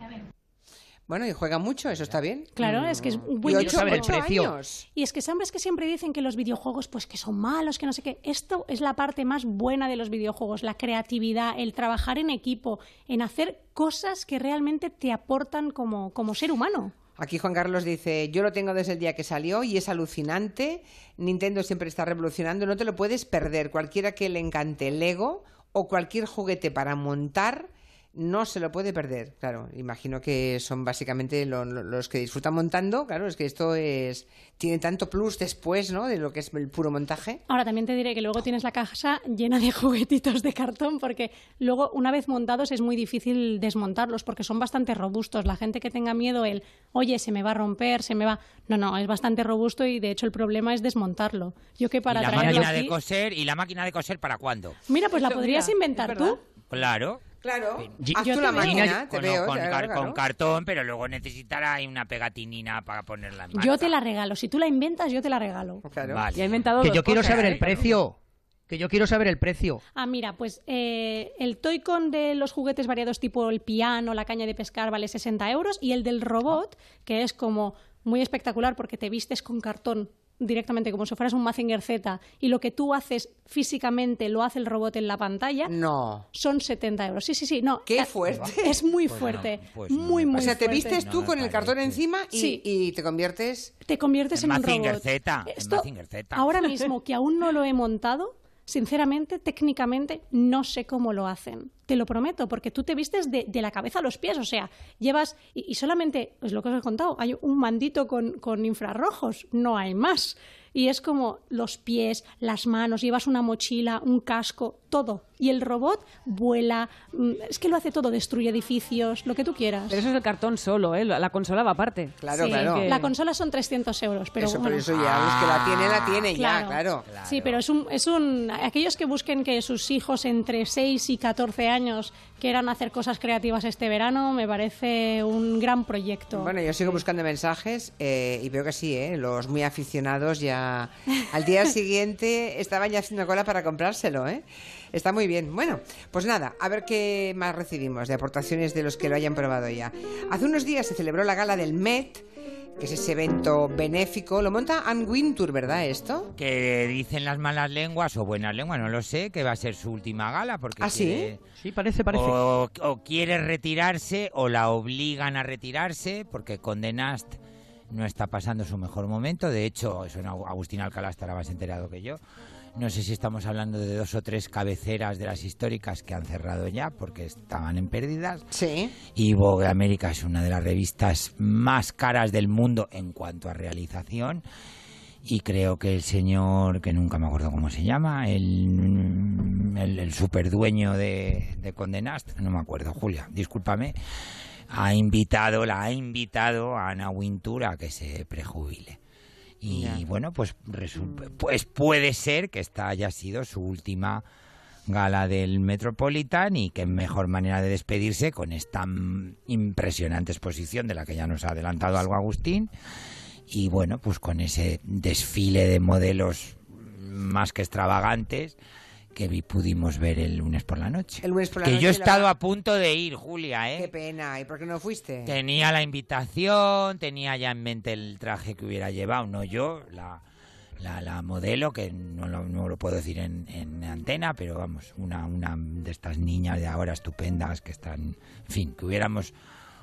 Speaker 1: Bueno, y juega mucho, eso está bien.
Speaker 7: Claro, es que es un
Speaker 1: Y
Speaker 7: buen
Speaker 1: ocho,
Speaker 2: saber el
Speaker 1: ocho
Speaker 2: precio.
Speaker 1: años.
Speaker 7: Y es que sabes que siempre dicen que los videojuegos pues que son malos, que no sé qué. Esto es la parte más buena de los videojuegos, la creatividad, el trabajar en equipo, en hacer cosas que realmente te aportan como, como ser humano.
Speaker 1: Aquí Juan Carlos dice, yo lo tengo desde el día que salió y es alucinante. Nintendo siempre está revolucionando, no te lo puedes perder. Cualquiera que le encante Lego o cualquier juguete para montar, no se lo puede perder. Claro, imagino que son básicamente lo- lo- los que disfrutan montando. Claro, es que esto es tiene tanto plus después, ¿no? De lo que es el puro montaje.
Speaker 7: Ahora también te diré que luego tienes la casa llena de (laughs) juguetitos de cartón porque luego una vez montados es muy difícil desmontarlos porque son bastante robustos. La gente que tenga miedo el, oye, se me va a romper, se me va... No, no, es bastante robusto y de hecho el problema es desmontarlo. Yo que para
Speaker 4: y la máquina de coser, ¿y la máquina de coser para cuándo?
Speaker 7: Mira, pues la podrías
Speaker 6: mira,
Speaker 7: inventar tú.
Speaker 4: Claro.
Speaker 1: Claro, haz
Speaker 7: yo
Speaker 1: tú la máquina, te
Speaker 4: con,
Speaker 1: veo.
Speaker 4: con
Speaker 1: claro,
Speaker 4: car-
Speaker 1: claro.
Speaker 4: con cartón, pero luego necesitará una pegatinina para ponerla en marcha.
Speaker 7: Yo te la regalo. Si tú la inventas, yo te la regalo.
Speaker 1: Claro.
Speaker 4: Vale.
Speaker 6: Inventado
Speaker 2: Que yo quiero saber
Speaker 6: ¿eh?
Speaker 2: el precio. Que yo quiero saber el precio.
Speaker 7: Ah, mira, pues eh, el Toy-Con de los juguetes variados tipo el piano, la caña de pescar vale 60 euros y el del robot, que es como muy espectacular porque te vistes con cartón directamente como si fueras un Mazinger Z y lo que tú haces físicamente lo hace el robot en la pantalla,
Speaker 1: No.
Speaker 7: son 70 euros. Sí, sí, sí, no.
Speaker 1: Qué fuerte.
Speaker 7: Es muy
Speaker 4: Pues no,
Speaker 7: fuerte.
Speaker 4: pues no
Speaker 7: muy, muy
Speaker 1: O sea, te
Speaker 7: fuerte.
Speaker 1: vistes tú con el cartón encima y,
Speaker 7: Sí.
Speaker 1: y te conviertes...
Speaker 7: te conviertes
Speaker 4: En
Speaker 7: en, un
Speaker 4: Mazinger
Speaker 7: robot.
Speaker 4: Z, en
Speaker 7: Esto,
Speaker 4: Mazinger Z.
Speaker 7: ahora mismo que aún no lo he montado, sinceramente, técnicamente, no sé cómo lo hacen. Te lo prometo, porque tú te vistes de, de la cabeza a los pies, o sea, llevas, y, solamente, es lo que os he contado, hay un mandito con, con infrarrojos, no hay más. Y es como los pies, las manos, llevas una mochila, un casco, todo. Y el robot vuela, mm, es que lo hace todo, destruye edificios, lo que tú quieras.
Speaker 6: Pero eso es el cartón solo, ¿eh? La la consola va aparte.
Speaker 1: Claro,
Speaker 7: Sí,
Speaker 1: claro.
Speaker 6: que-
Speaker 7: La consola son 300 euros, pero
Speaker 1: eso,
Speaker 7: bueno.
Speaker 1: pero eso ya, es que la tiene, la tiene ya, claro.
Speaker 7: Sí, pero es un, es un... Aquellos que busquen que sus hijos entre 6 y 14 años quieran hacer cosas creativas este verano, me parece un gran proyecto.
Speaker 1: Bueno, yo sigo buscando mensajes eh, y veo que sí, ¿eh? los muy aficionados ya al día siguiente estaban ya haciendo cola para comprárselo. ¿eh? Está muy bien. Bueno, pues nada, a ver qué más recibimos de aportaciones de los que lo hayan probado ya. Hace unos días se celebró la gala del Met, que es ese evento benéfico. Lo monta Anne Wintour, ¿verdad esto?
Speaker 4: Que dicen las malas lenguas o buenas lenguas, no lo sé, que va a ser su última gala porque
Speaker 1: ¿Ah, sí?
Speaker 4: quiere-
Speaker 2: Sí, parece, parece.
Speaker 4: O, o quiere retirarse o la obligan a retirarse porque Condé Nast no está pasando su mejor momento. De hecho, eso en Agu- Agustín Alcalá estará más enterado que yo. No sé si estamos hablando de dos o tres cabeceras de las históricas que han cerrado ya porque estaban en pérdidas.
Speaker 1: Sí.
Speaker 4: Y Vogue América es una de las revistas más caras del mundo en cuanto a realización. Y creo que el señor, que nunca me acuerdo cómo se llama, el, el, el superdueño de, de Condé Nast, no me acuerdo, Julia, discúlpame, ha invitado, la ha invitado a Ana Wintour a que se prejubile. Y bueno, pues, pues puede ser que esta haya sido su última gala del Metropolitan y qué mejor manera de despedirse con esta mm, impresionante exposición de la que ya nos ha adelantado algo Agustín. Y bueno, pues con ese desfile de modelos más que extravagantes que vi- pudimos ver el lunes por la noche.
Speaker 1: El lunes por la
Speaker 4: que
Speaker 1: noche
Speaker 4: yo he
Speaker 1: la-
Speaker 4: estado a punto de ir, Julia, ¿eh?
Speaker 1: Qué pena. ¿Y por qué no fuiste?
Speaker 4: Tenía la invitación, tenía ya en mente el traje que hubiera llevado, no yo, la, la, la modelo, que no lo, no lo puedo decir en, en antena, pero vamos, una, una de estas niñas de ahora estupendas que están, en fin, que hubiéramos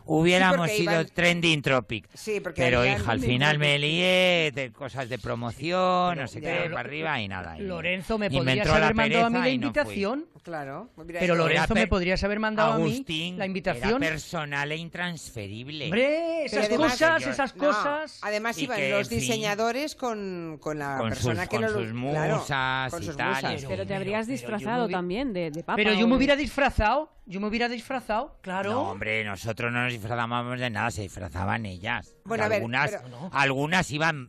Speaker 4: hubiéramos sido
Speaker 1: iban-
Speaker 4: trending tropic.
Speaker 1: Sí, porque
Speaker 4: Pero hija, al final me lié de cosas de promoción, no sé
Speaker 1: ya.
Speaker 4: qué, para arriba y nada. y-
Speaker 2: Lorenzo, me podrías
Speaker 4: la
Speaker 2: haber mandado a mí la
Speaker 4: y no
Speaker 2: invitación.
Speaker 1: Claro. mira,
Speaker 2: Pero Lorenzo
Speaker 4: Era
Speaker 2: me podrías haber mandado
Speaker 4: Agustín
Speaker 2: a mí la
Speaker 4: Era
Speaker 2: invitación.
Speaker 4: personal e intransferible.
Speaker 2: Hombre, esas
Speaker 1: además-
Speaker 2: cosas, esas
Speaker 1: No,
Speaker 2: cosas.
Speaker 1: además iban
Speaker 4: que,
Speaker 1: los
Speaker 4: fin,
Speaker 1: diseñadores con, con la
Speaker 4: con
Speaker 1: persona
Speaker 4: sus-
Speaker 1: que
Speaker 4: con
Speaker 1: lo
Speaker 4: sus
Speaker 1: claro,
Speaker 4: musas
Speaker 1: con
Speaker 4: y
Speaker 1: sus
Speaker 4: tal,
Speaker 1: musas.
Speaker 4: y-
Speaker 6: Pero te habrías disfrazado también de, de papa.
Speaker 2: Pero yo me hubiera disfrazado, yo me hubiera disfrazado, claro.
Speaker 4: No, hombre, nosotros no nos disfrazábamos de nada, se disfrazaban ellas.
Speaker 1: Bueno, a ver,
Speaker 4: algunas,
Speaker 1: pero-
Speaker 4: algunas iban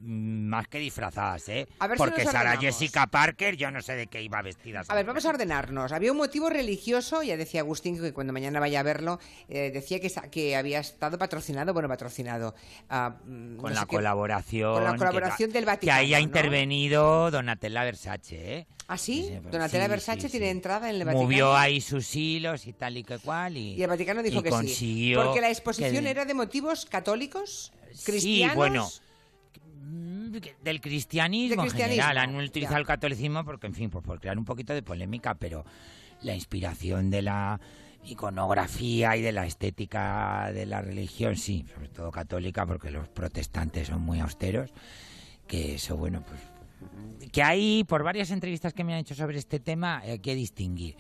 Speaker 4: más que disfrazadas, ¿eh?
Speaker 1: A ver si
Speaker 4: Porque
Speaker 1: nos
Speaker 4: Sara
Speaker 1: ordenamos.
Speaker 4: Jessica Parker, yo no sé de qué iba vestida.
Speaker 1: A ver, vamos a ordenarnos. Había un motivo religioso, ya decía Agustín que cuando mañana vaya a verlo, eh, decía que, sa- que había estado patrocinado, bueno, patrocinado. ah, mm,
Speaker 4: Con
Speaker 1: no
Speaker 4: la
Speaker 1: qué-
Speaker 4: colaboración.
Speaker 1: Con la
Speaker 4: que
Speaker 1: colaboración
Speaker 4: ta-
Speaker 1: del Vaticano.
Speaker 4: Que ahí ha
Speaker 1: ¿no?
Speaker 4: intervenido Donatella Versace, ¿eh?
Speaker 1: ¿Ah, sí?
Speaker 4: Sí,
Speaker 1: Donatella
Speaker 4: sí,
Speaker 1: Versace
Speaker 4: sí,
Speaker 1: tiene
Speaker 4: sí.
Speaker 1: entrada en el Vaticano.
Speaker 4: Movió ahí sus hilos y tal y que cual. Y,
Speaker 1: Y el Vaticano dijo que sí. Porque la exposición
Speaker 4: que-
Speaker 1: era de motivos católicos,
Speaker 4: Sí,
Speaker 1: cristianos.
Speaker 4: bueno. mm, Del cristianismo,
Speaker 1: Del
Speaker 4: en general.
Speaker 1: cristianismo,
Speaker 4: Han utilizado
Speaker 1: ya.
Speaker 4: el catolicismo porque, en fin, pues por crear un poquito de polémica, pero la inspiración de la iconografía y de la estética de la religión, sí, sobre todo católica, porque los protestantes son muy austeros, que eso, bueno, pues que hay, por varias entrevistas que me han hecho sobre este tema, hay que distinguir.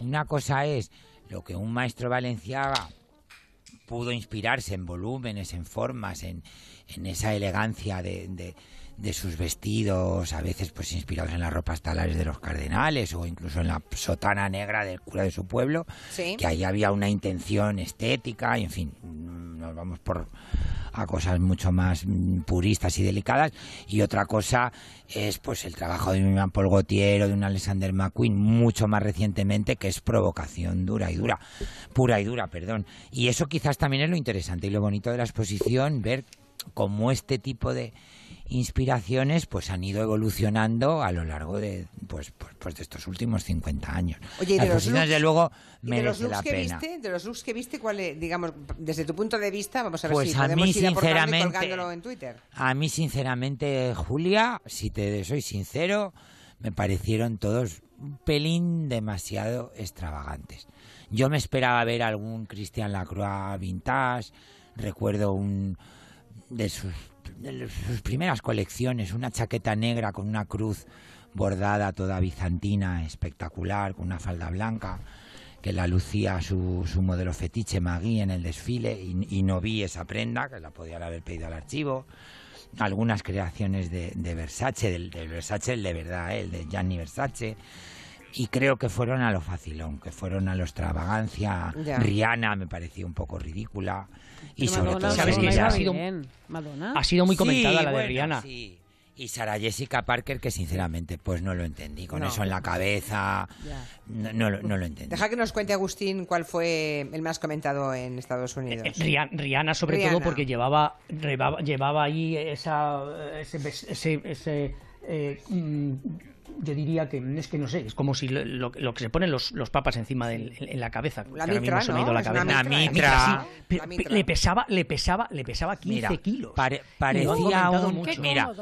Speaker 4: Una cosa es lo que un maestro valenciaga pudo inspirarse en volúmenes, en formas, en, en esa elegancia de, de- de sus vestidos, a veces pues inspirados en las ropas talares de los cardenales o incluso en la sotana negra del cura de su pueblo,
Speaker 1: Sí.
Speaker 4: que ahí había una intención estética, y en fin, nos vamos por a cosas mucho más mm, puristas y delicadas y otra cosa es pues el trabajo de un Jean Paul Gaultier o de un Alexander McQueen mucho más recientemente que es provocación dura y dura pura y dura perdón y eso quizás también es lo interesante y lo bonito de la exposición ver cómo este tipo de inspiraciones pues han ido evolucionando a lo largo de pues pues, pues de estos últimos 50 años
Speaker 1: Oye, y de los looks-
Speaker 4: desde luego
Speaker 1: ¿Y de los looks
Speaker 4: la
Speaker 1: que
Speaker 4: pena
Speaker 1: viste, de los looks que viste, cuál es, digamos, desde tu punto de vista, vamos a ver
Speaker 4: Pues
Speaker 1: si
Speaker 4: a
Speaker 1: podemos
Speaker 4: mí,
Speaker 1: ir
Speaker 4: sinceramente,
Speaker 1: colgándolo en Twitter.
Speaker 4: A mí, sinceramente, Julia, si te soy sincero, me parecieron todos un pelín demasiado extravagantes. Yo me esperaba ver algún Christian Lacroix vintage, recuerdo un de sus, de sus primeras colecciones, una chaqueta negra con una cruz bordada toda bizantina, espectacular, con una falda blanca, que la lucía su, su modelo fetiche Magui en el desfile y, y no vi esa prenda, que la podían haber pedido al archivo. Algunas creaciones de, de Versace, del, del Versace, el de verdad, ¿eh? el de Gianni Versace. Y creo que fueron a lo facilón, que fueron a lo extravagancia.
Speaker 1: Ya.
Speaker 4: Rihanna me pareció un poco ridícula. Y sobre
Speaker 6: Madonna,
Speaker 4: todo,
Speaker 2: ¿Sabes
Speaker 6: Madonna
Speaker 2: que ha sido-
Speaker 6: bien. Madonna.
Speaker 2: Ha sido muy comentada
Speaker 4: Sí,
Speaker 2: la de
Speaker 4: bueno,
Speaker 2: Rihanna.
Speaker 4: sí. Y Sara Jessica Parker, que sinceramente, pues no lo entendí. Con
Speaker 1: No.
Speaker 4: eso en la cabeza, no, no lo- no lo entendí.
Speaker 1: Deja que nos cuente Agustín cuál fue el más comentado en Estados Unidos.
Speaker 2: Eh, Rihan- Rihanna, sobre
Speaker 1: Rihanna.
Speaker 2: todo porque llevaba, llevaba, llevaba ahí esa, ese, ese, ese, eh, mm, yo diría que es que no sé, es como si lo, lo- lo que se ponen los, los papas encima del- en, en la cabeza.
Speaker 1: La
Speaker 2: que ahora
Speaker 1: mitra,
Speaker 2: mismo se me ha
Speaker 1: ¿no?
Speaker 2: ido la
Speaker 1: Es una
Speaker 4: mitra,
Speaker 2: La
Speaker 4: mitra.
Speaker 2: sí,
Speaker 1: La
Speaker 2: pero-
Speaker 1: mitra.
Speaker 2: le pesaba, le pesaba, le pesaba 15
Speaker 4: Mira,
Speaker 2: kilos.
Speaker 4: pare- parecía un,
Speaker 2: mucho.
Speaker 4: mira,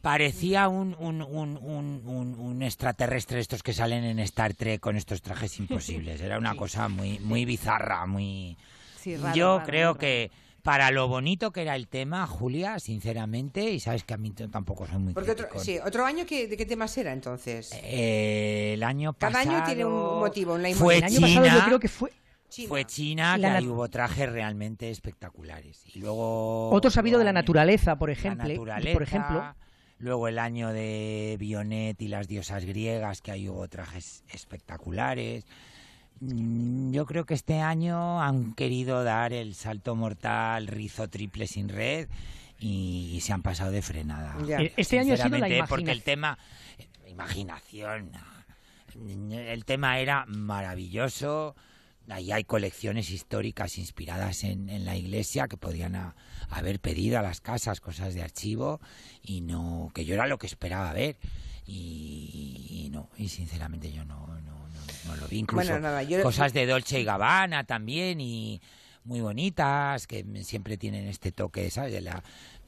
Speaker 4: parecía un, un, un, un, un- un extraterrestre estos que salen en Star Trek con estos trajes (laughs) imposibles. Era una cosa muy, muy bizarra, muy.
Speaker 6: Sí, raro,
Speaker 4: Yo
Speaker 6: raro,
Speaker 4: creo
Speaker 6: raro.
Speaker 4: que para lo bonito que era el tema, Julia, sinceramente, y sabes que a mí tampoco soy muy
Speaker 1: Porque otro, sí, otro año, que, ¿de qué temas era entonces?
Speaker 4: Eh, el año
Speaker 1: Cada
Speaker 4: pasado
Speaker 1: año tiene un motivo, un
Speaker 4: fue
Speaker 2: el año
Speaker 4: China,
Speaker 2: pasado yo creo que fue
Speaker 1: China.
Speaker 4: fue China,
Speaker 2: La
Speaker 4: que ahí hubo trajes realmente espectaculares. Y luego
Speaker 2: otros ha habido de la naturaleza, por
Speaker 4: la
Speaker 2: ejemplo,
Speaker 4: naturaleza,
Speaker 2: por ejemplo.
Speaker 4: Luego el año de Bionet y las diosas griegas, que ahí hubo trajes espectaculares. Mm, Yo creo que este año han querido dar el salto mortal rizo triple sin red y, se han pasado de frenada.
Speaker 1: Ya.
Speaker 2: Eh, Este año ha sido la
Speaker 4: Sinceramente, porque el tema eh, imaginación el tema era maravilloso ahí hay colecciones históricas inspiradas en, en la iglesia que podían a- haber pedido a las casas cosas de archivo y no que yo era lo que esperaba ver y, y no y sinceramente yo no no, no, lo vi incluso
Speaker 1: Bueno, nada, yo-
Speaker 4: cosas de Dolce y Gabbana también y muy bonitas que siempre tienen este toque sabes de la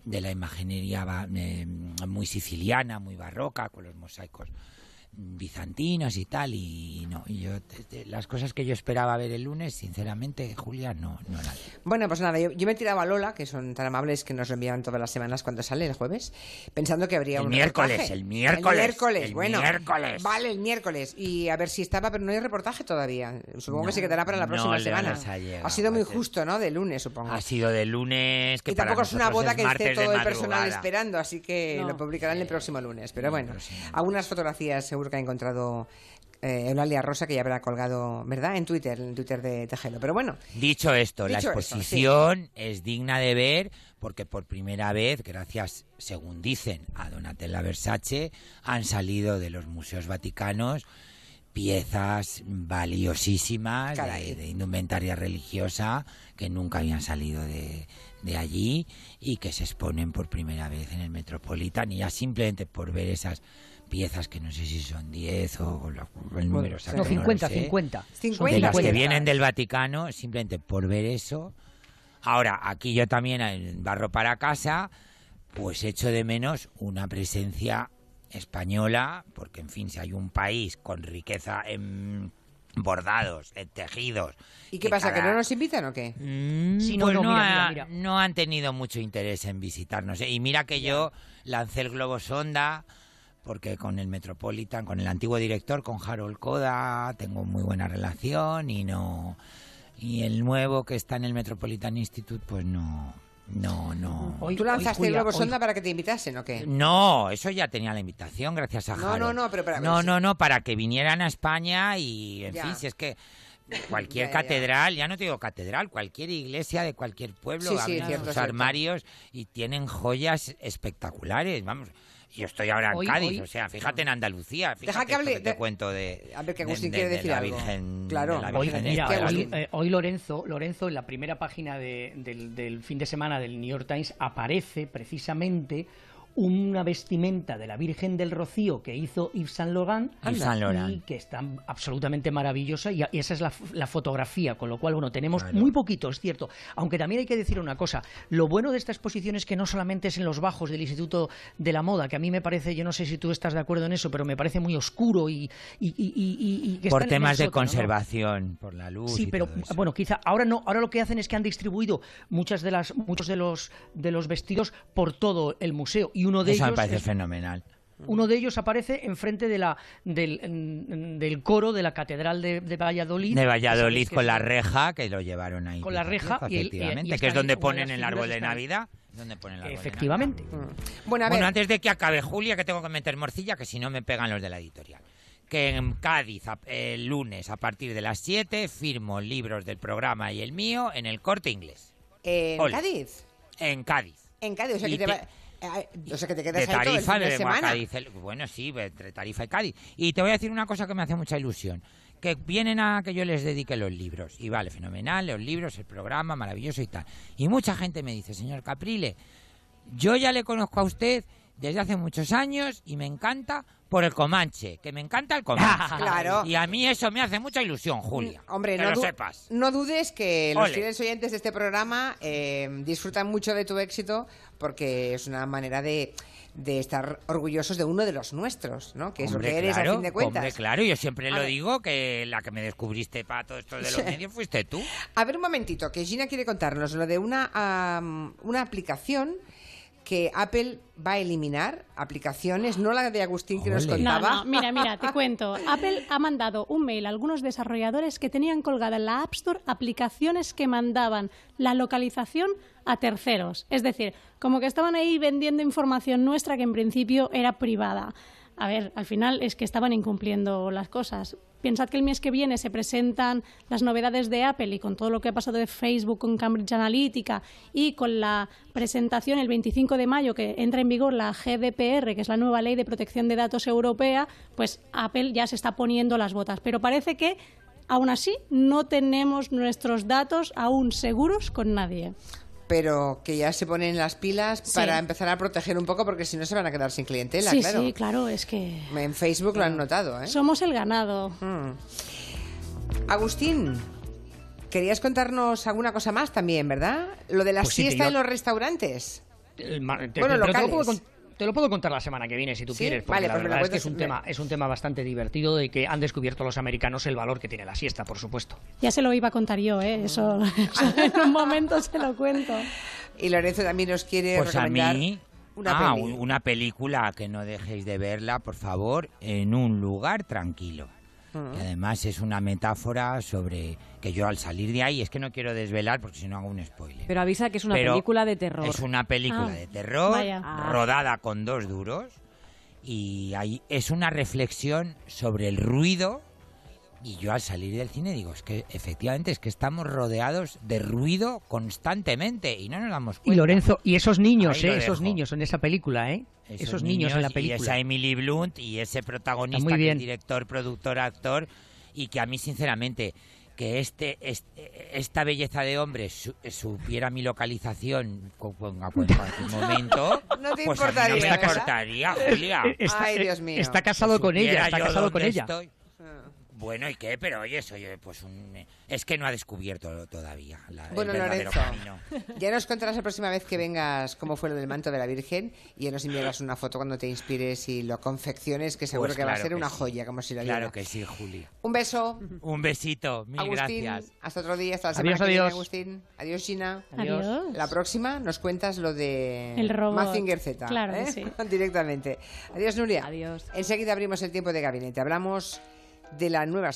Speaker 4: de la imaginería eh, muy siciliana muy barroca con los mosaicos bizantinos y tal, y no, y yo, te- te- las cosas que yo esperaba ver el lunes, sinceramente, Julia, no, no las.
Speaker 1: Bueno, pues nada, yo, yo me he tirado a Lola, que son tan amables que nos lo envían todas las semanas cuando sale el jueves, pensando que habría
Speaker 4: El
Speaker 1: un
Speaker 4: miércoles,
Speaker 1: reportaje.
Speaker 4: el miércoles,
Speaker 1: El miércoles,
Speaker 4: el
Speaker 1: bueno.
Speaker 4: miércoles.
Speaker 1: Vale, el miércoles. Y a ver si estaba, pero no hay reportaje todavía. Supongo
Speaker 4: No,
Speaker 1: que se quedará para la
Speaker 4: no
Speaker 1: próxima
Speaker 4: le
Speaker 1: semana.
Speaker 4: ha llegado,
Speaker 1: ha sido muy justo, ¿no? De lunes, supongo.
Speaker 4: Ha sido de lunes, que
Speaker 1: y tampoco
Speaker 4: para
Speaker 1: es una boda
Speaker 4: es
Speaker 1: que esté todo el personal esperando, así que
Speaker 6: No.
Speaker 1: lo publicarán el próximo lunes. Pero bueno, algunas fotografías seguro que ha encontrado eh, Eulalia Rosa, que ya habrá colgado, ¿verdad? En Twitter, en Twitter de Tejelo. Pero bueno,
Speaker 4: Dicho esto, la
Speaker 1: esto,
Speaker 4: exposición es digna de ver porque por primera vez, gracias, según dicen, a Donatella Versace, han salido de los museos vaticanos piezas valiosísimas de, de indumentaria religiosa que nunca habían salido de, de allí y que se exponen por primera vez en el Metropolitan y ya simplemente por ver esas piezas que no sé si son 10 o, la- el número exacto
Speaker 2: No,
Speaker 4: lo
Speaker 2: 50,
Speaker 4: sé
Speaker 2: 50. Son
Speaker 1: 50
Speaker 4: de las que vienen del Vaticano, simplemente por ver eso. Ahora, aquí yo también en Barro para Casa, pues echo de menos una presencia española, porque en fin, si hay un país con riqueza en bordados, en tejidos.
Speaker 1: ¿y qué pasa? ¿Que no nos invitan o qué?
Speaker 4: Mm,
Speaker 2: Sí, no,
Speaker 4: pues
Speaker 2: no,
Speaker 4: no,
Speaker 2: mira,
Speaker 4: ha-
Speaker 2: mira, mira.
Speaker 4: no han tenido mucho interés en visitarnos. ¿eh? Y mira que yo lancé el globo sonda porque con el Metropolitan, con el antiguo director, con Harold Koda, tengo muy buena relación y no y el nuevo que está en el Metropolitan Institute, pues no, no, no.
Speaker 2: Hoy-
Speaker 1: ¿Tú
Speaker 2: hoy,
Speaker 1: lanzaste
Speaker 2: Julia,
Speaker 1: el globo
Speaker 2: hoy-
Speaker 1: sonda para que te invitasen o qué?
Speaker 4: No, eso ya tenía la invitación gracias a
Speaker 1: No,
Speaker 4: Harold.
Speaker 1: no, no, pero para-
Speaker 4: No, no, no, para que vinieran a España y, en
Speaker 1: Ya.
Speaker 4: fin, si es que (laughs) cualquier
Speaker 1: Ya, ya, ya.
Speaker 4: catedral, ya no te digo catedral, cualquier iglesia de cualquier pueblo
Speaker 1: Sí, sí,
Speaker 4: abren
Speaker 1: cierto,
Speaker 4: sus
Speaker 1: cierto.
Speaker 4: armarios y tienen joyas espectaculares, vamos. Yo estoy ahora en
Speaker 2: Hoy-
Speaker 4: Cádiz,
Speaker 2: hoy-
Speaker 4: o sea, fíjate en Andalucía, fíjate
Speaker 1: Deja que hable-
Speaker 4: que te
Speaker 1: de-
Speaker 4: cuento de
Speaker 1: A ver, que Agustín
Speaker 4: de-
Speaker 1: quiere
Speaker 4: de
Speaker 1: decir
Speaker 4: la
Speaker 1: algo.
Speaker 4: Virgen,
Speaker 1: Claro.
Speaker 4: de la
Speaker 2: Hoy,
Speaker 4: Virgen
Speaker 2: mira,
Speaker 1: ¿Qué,
Speaker 4: esta.
Speaker 2: hoy,
Speaker 1: Agustín?
Speaker 2: eh, hoy Lorenzo, Lorenzo en la primera página de- del, del fin de semana del New York Times aparece precisamente una vestimenta de la Virgen del Rocío que hizo Yves Saint Laurent,
Speaker 4: Yves Saint Laurent.
Speaker 2: y que está absolutamente maravillosa y, esa es la, fotografía, con lo cual bueno tenemos
Speaker 4: Claro.
Speaker 2: muy poquito, es cierto, aunque también hay que decir una cosa, lo bueno de esta exposición es que no solamente es en los bajos del Instituto de la Moda, que a mí me parece, yo no sé si tú estás de acuerdo en eso, pero me parece muy oscuro y, y- y- y- que
Speaker 4: por temas de
Speaker 2: sótano, ¿no?
Speaker 4: conservación, por la luz
Speaker 2: Sí, pero bueno, quizá ahora no, ahora lo que hacen es que han distribuido muchas de las muchos de los de los vestidos por todo el museo y uno de
Speaker 4: Eso me
Speaker 2: ellos
Speaker 4: parece
Speaker 2: es-
Speaker 4: fenomenal.
Speaker 2: uno de ellos aparece enfrente de la del, coro de la catedral de, de Valladolid.
Speaker 4: De Valladolid con la reja, que lo llevaron ahí.
Speaker 2: Con la reja y
Speaker 4: efectivamente,
Speaker 2: y
Speaker 4: que es donde ponen el árbol de. Navidad. ¿Dónde ponen el árbol de
Speaker 2: Efectivamente.
Speaker 4: Navidad?
Speaker 1: Bueno, a ver.
Speaker 4: Bueno, antes de que acabe Julia, que tengo que meter morcilla, que si no me pegan los de la editorial. Que en Cádiz, el lunes, a partir de las 7, firmo libros del programa y el mío en el corte inglés.
Speaker 1: ¿En
Speaker 4: Ole.
Speaker 1: Cádiz?
Speaker 4: En Cádiz.
Speaker 1: En Cádiz, o sea que te,
Speaker 4: te-
Speaker 1: va- o sea que te quedas
Speaker 4: De
Speaker 1: ahí todo el
Speaker 4: Tarifa
Speaker 1: fin
Speaker 4: me
Speaker 1: de semana.
Speaker 4: Cádiz. el- Bueno, sí, entre Tarifa y Cádiz. Y te voy a decir una cosa que me hace mucha ilusión. Que vienen a que yo les dedique los libros. Y vale, fenomenal, los libros, el programa, maravilloso y tal. Y mucha gente me dice, señor Caprile, yo ya le conozco a usted desde hace muchos años y me encanta por el Comanche, que me encanta el Comanche. (laughs)
Speaker 1: Claro.
Speaker 4: Y a mí eso me hace mucha ilusión, Julia.
Speaker 1: Hombre,
Speaker 4: que
Speaker 1: no,
Speaker 4: lo sepas.
Speaker 1: no dudes que los
Speaker 4: Ole.
Speaker 1: fieles oyentes de este programa eh, disfrutan mucho de tu éxito porque es una manera de, de estar orgullosos de uno de los nuestros, ¿no? Que es
Speaker 4: Hombre,
Speaker 1: lo que eres
Speaker 4: claro,
Speaker 1: a fin de cuentas.
Speaker 4: Hombre, claro, yo siempre lo digo que la que me descubriste para todo esto de los medios fuiste tú.
Speaker 1: A ver un momentito, que Gina quiere contarnos lo de una, am, una aplicación que Apple va a eliminar, aplicaciones, no la de Agustín que nos.
Speaker 7: No,
Speaker 1: contaba.
Speaker 7: no, mira, mira, te (laughs) cuento. Apple ha mandado un mail a algunos desarrolladores que tenían colgada en la App Store aplicaciones que mandaban la localización a terceros. Es decir, como que estaban ahí vendiendo información nuestra que en principio era privada. A ver, al final es que estaban incumpliendo las cosas. Pensad que el mes que viene se presentan las novedades de Apple y con todo lo que ha pasado de Facebook con Cambridge Analytica y con la presentación el 25 de mayo que entra en vigor la GDPR, que es la nueva ley de protección de datos europea, pues Apple ya se está poniendo las botas. Pero parece que aún así no tenemos nuestros datos aún seguros con nadie.
Speaker 1: Pero que ya se ponen las pilas
Speaker 7: Sí.
Speaker 1: para empezar a proteger un poco porque si no se van a quedar sin clientela,
Speaker 7: sí,
Speaker 1: claro.
Speaker 7: sí, claro, es que
Speaker 1: En Facebook lo han notado, ¿eh?
Speaker 7: somos el ganado.
Speaker 1: Mm. Agustín, querías contarnos alguna cosa más también, ¿verdad? Lo de la
Speaker 2: Pues sí,
Speaker 1: siesta
Speaker 2: yo-
Speaker 1: en los restaurantes.
Speaker 2: El mar- te-
Speaker 1: Bueno,
Speaker 2: te
Speaker 1: locales.
Speaker 2: puedo te lo puedo contar la semana que viene si tú
Speaker 1: ¿Sí?
Speaker 2: quieres, porque
Speaker 1: Vale,
Speaker 2: la
Speaker 1: pues
Speaker 2: verdad es que es un, tema, es un tema bastante divertido de que han descubierto los americanos el valor que tiene la siesta, por supuesto.
Speaker 7: Ya se lo iba a contar yo, ¿eh? Eso, eso en un momento se lo cuento.
Speaker 1: Y Lorenzo también nos quiere
Speaker 4: Pues a
Speaker 1: recomendar
Speaker 4: mí,
Speaker 1: una
Speaker 4: ah,
Speaker 1: peli.
Speaker 4: un- una película que no dejéis de verla, por favor, en un lugar tranquilo. Y además es una metáfora sobre que yo al salir de ahí, es que no quiero desvelar porque si no hago un spoiler.
Speaker 6: Pero avisa que es una
Speaker 4: Pero
Speaker 6: película de terror.
Speaker 4: Es una película
Speaker 6: Ah,
Speaker 4: de terror,
Speaker 6: vaya. Ah.
Speaker 4: rodada con dos duros, y ahí es una reflexión sobre el ruido. Y yo al salir del cine digo, es que efectivamente es que estamos rodeados de ruido constantemente y no nos damos cuenta.
Speaker 2: Y Lorenzo, y esos niños,
Speaker 4: Ahí
Speaker 2: ¿eh? Esos niños en esa película, ¿eh? Esos, niños, en la
Speaker 4: Y
Speaker 2: película.
Speaker 4: esa Emily Blunt y ese protagonista que es director, productor, actor y que a mí sinceramente que este, este- esta belleza de hombre su- supiera mi localización con, (laughs) cualquier momento,
Speaker 1: No te
Speaker 4: pues a mí
Speaker 1: importaría,
Speaker 4: no me importaría, Julia.
Speaker 2: Está,
Speaker 1: Ay,
Speaker 2: eh,
Speaker 1: Dios mío.
Speaker 2: está casado
Speaker 4: Si
Speaker 2: con ella, está casado con ella.
Speaker 4: estoy. Bueno, ¿y qué? Pero oye, soy pues un... Es que no ha descubierto todavía la, el
Speaker 1: Bueno,
Speaker 4: verdadero
Speaker 1: Lorenzo,
Speaker 4: camino. (laughs)
Speaker 1: ya nos contarás la próxima vez que vengas cómo fue lo del manto de la Virgen y ya nos enviarás una foto cuando te inspires y lo confecciones, que seguro
Speaker 4: Pues
Speaker 1: que va a
Speaker 4: claro
Speaker 1: ser una
Speaker 4: sí.
Speaker 1: joya, como si lo
Speaker 4: Claro
Speaker 1: diera.
Speaker 4: que sí, Juli.
Speaker 1: Un beso,
Speaker 4: Un besito, mil
Speaker 1: Agustín.
Speaker 4: gracias.
Speaker 1: Hasta otro día, hasta la
Speaker 2: Adiós,
Speaker 1: semana viene,
Speaker 2: adiós.
Speaker 1: Agustín. Adiós, Gina.
Speaker 2: Adiós.
Speaker 7: Adiós.
Speaker 1: La próxima nos cuentas lo de
Speaker 7: El robot.
Speaker 1: Mazinger Z.
Speaker 7: Claro que
Speaker 1: ¿eh?
Speaker 7: sí. (laughs)
Speaker 1: Directamente. Adiós, Nuria.
Speaker 6: Adiós.
Speaker 1: Enseguida abrimos el tiempo de gabinete. Hablamos de la nueva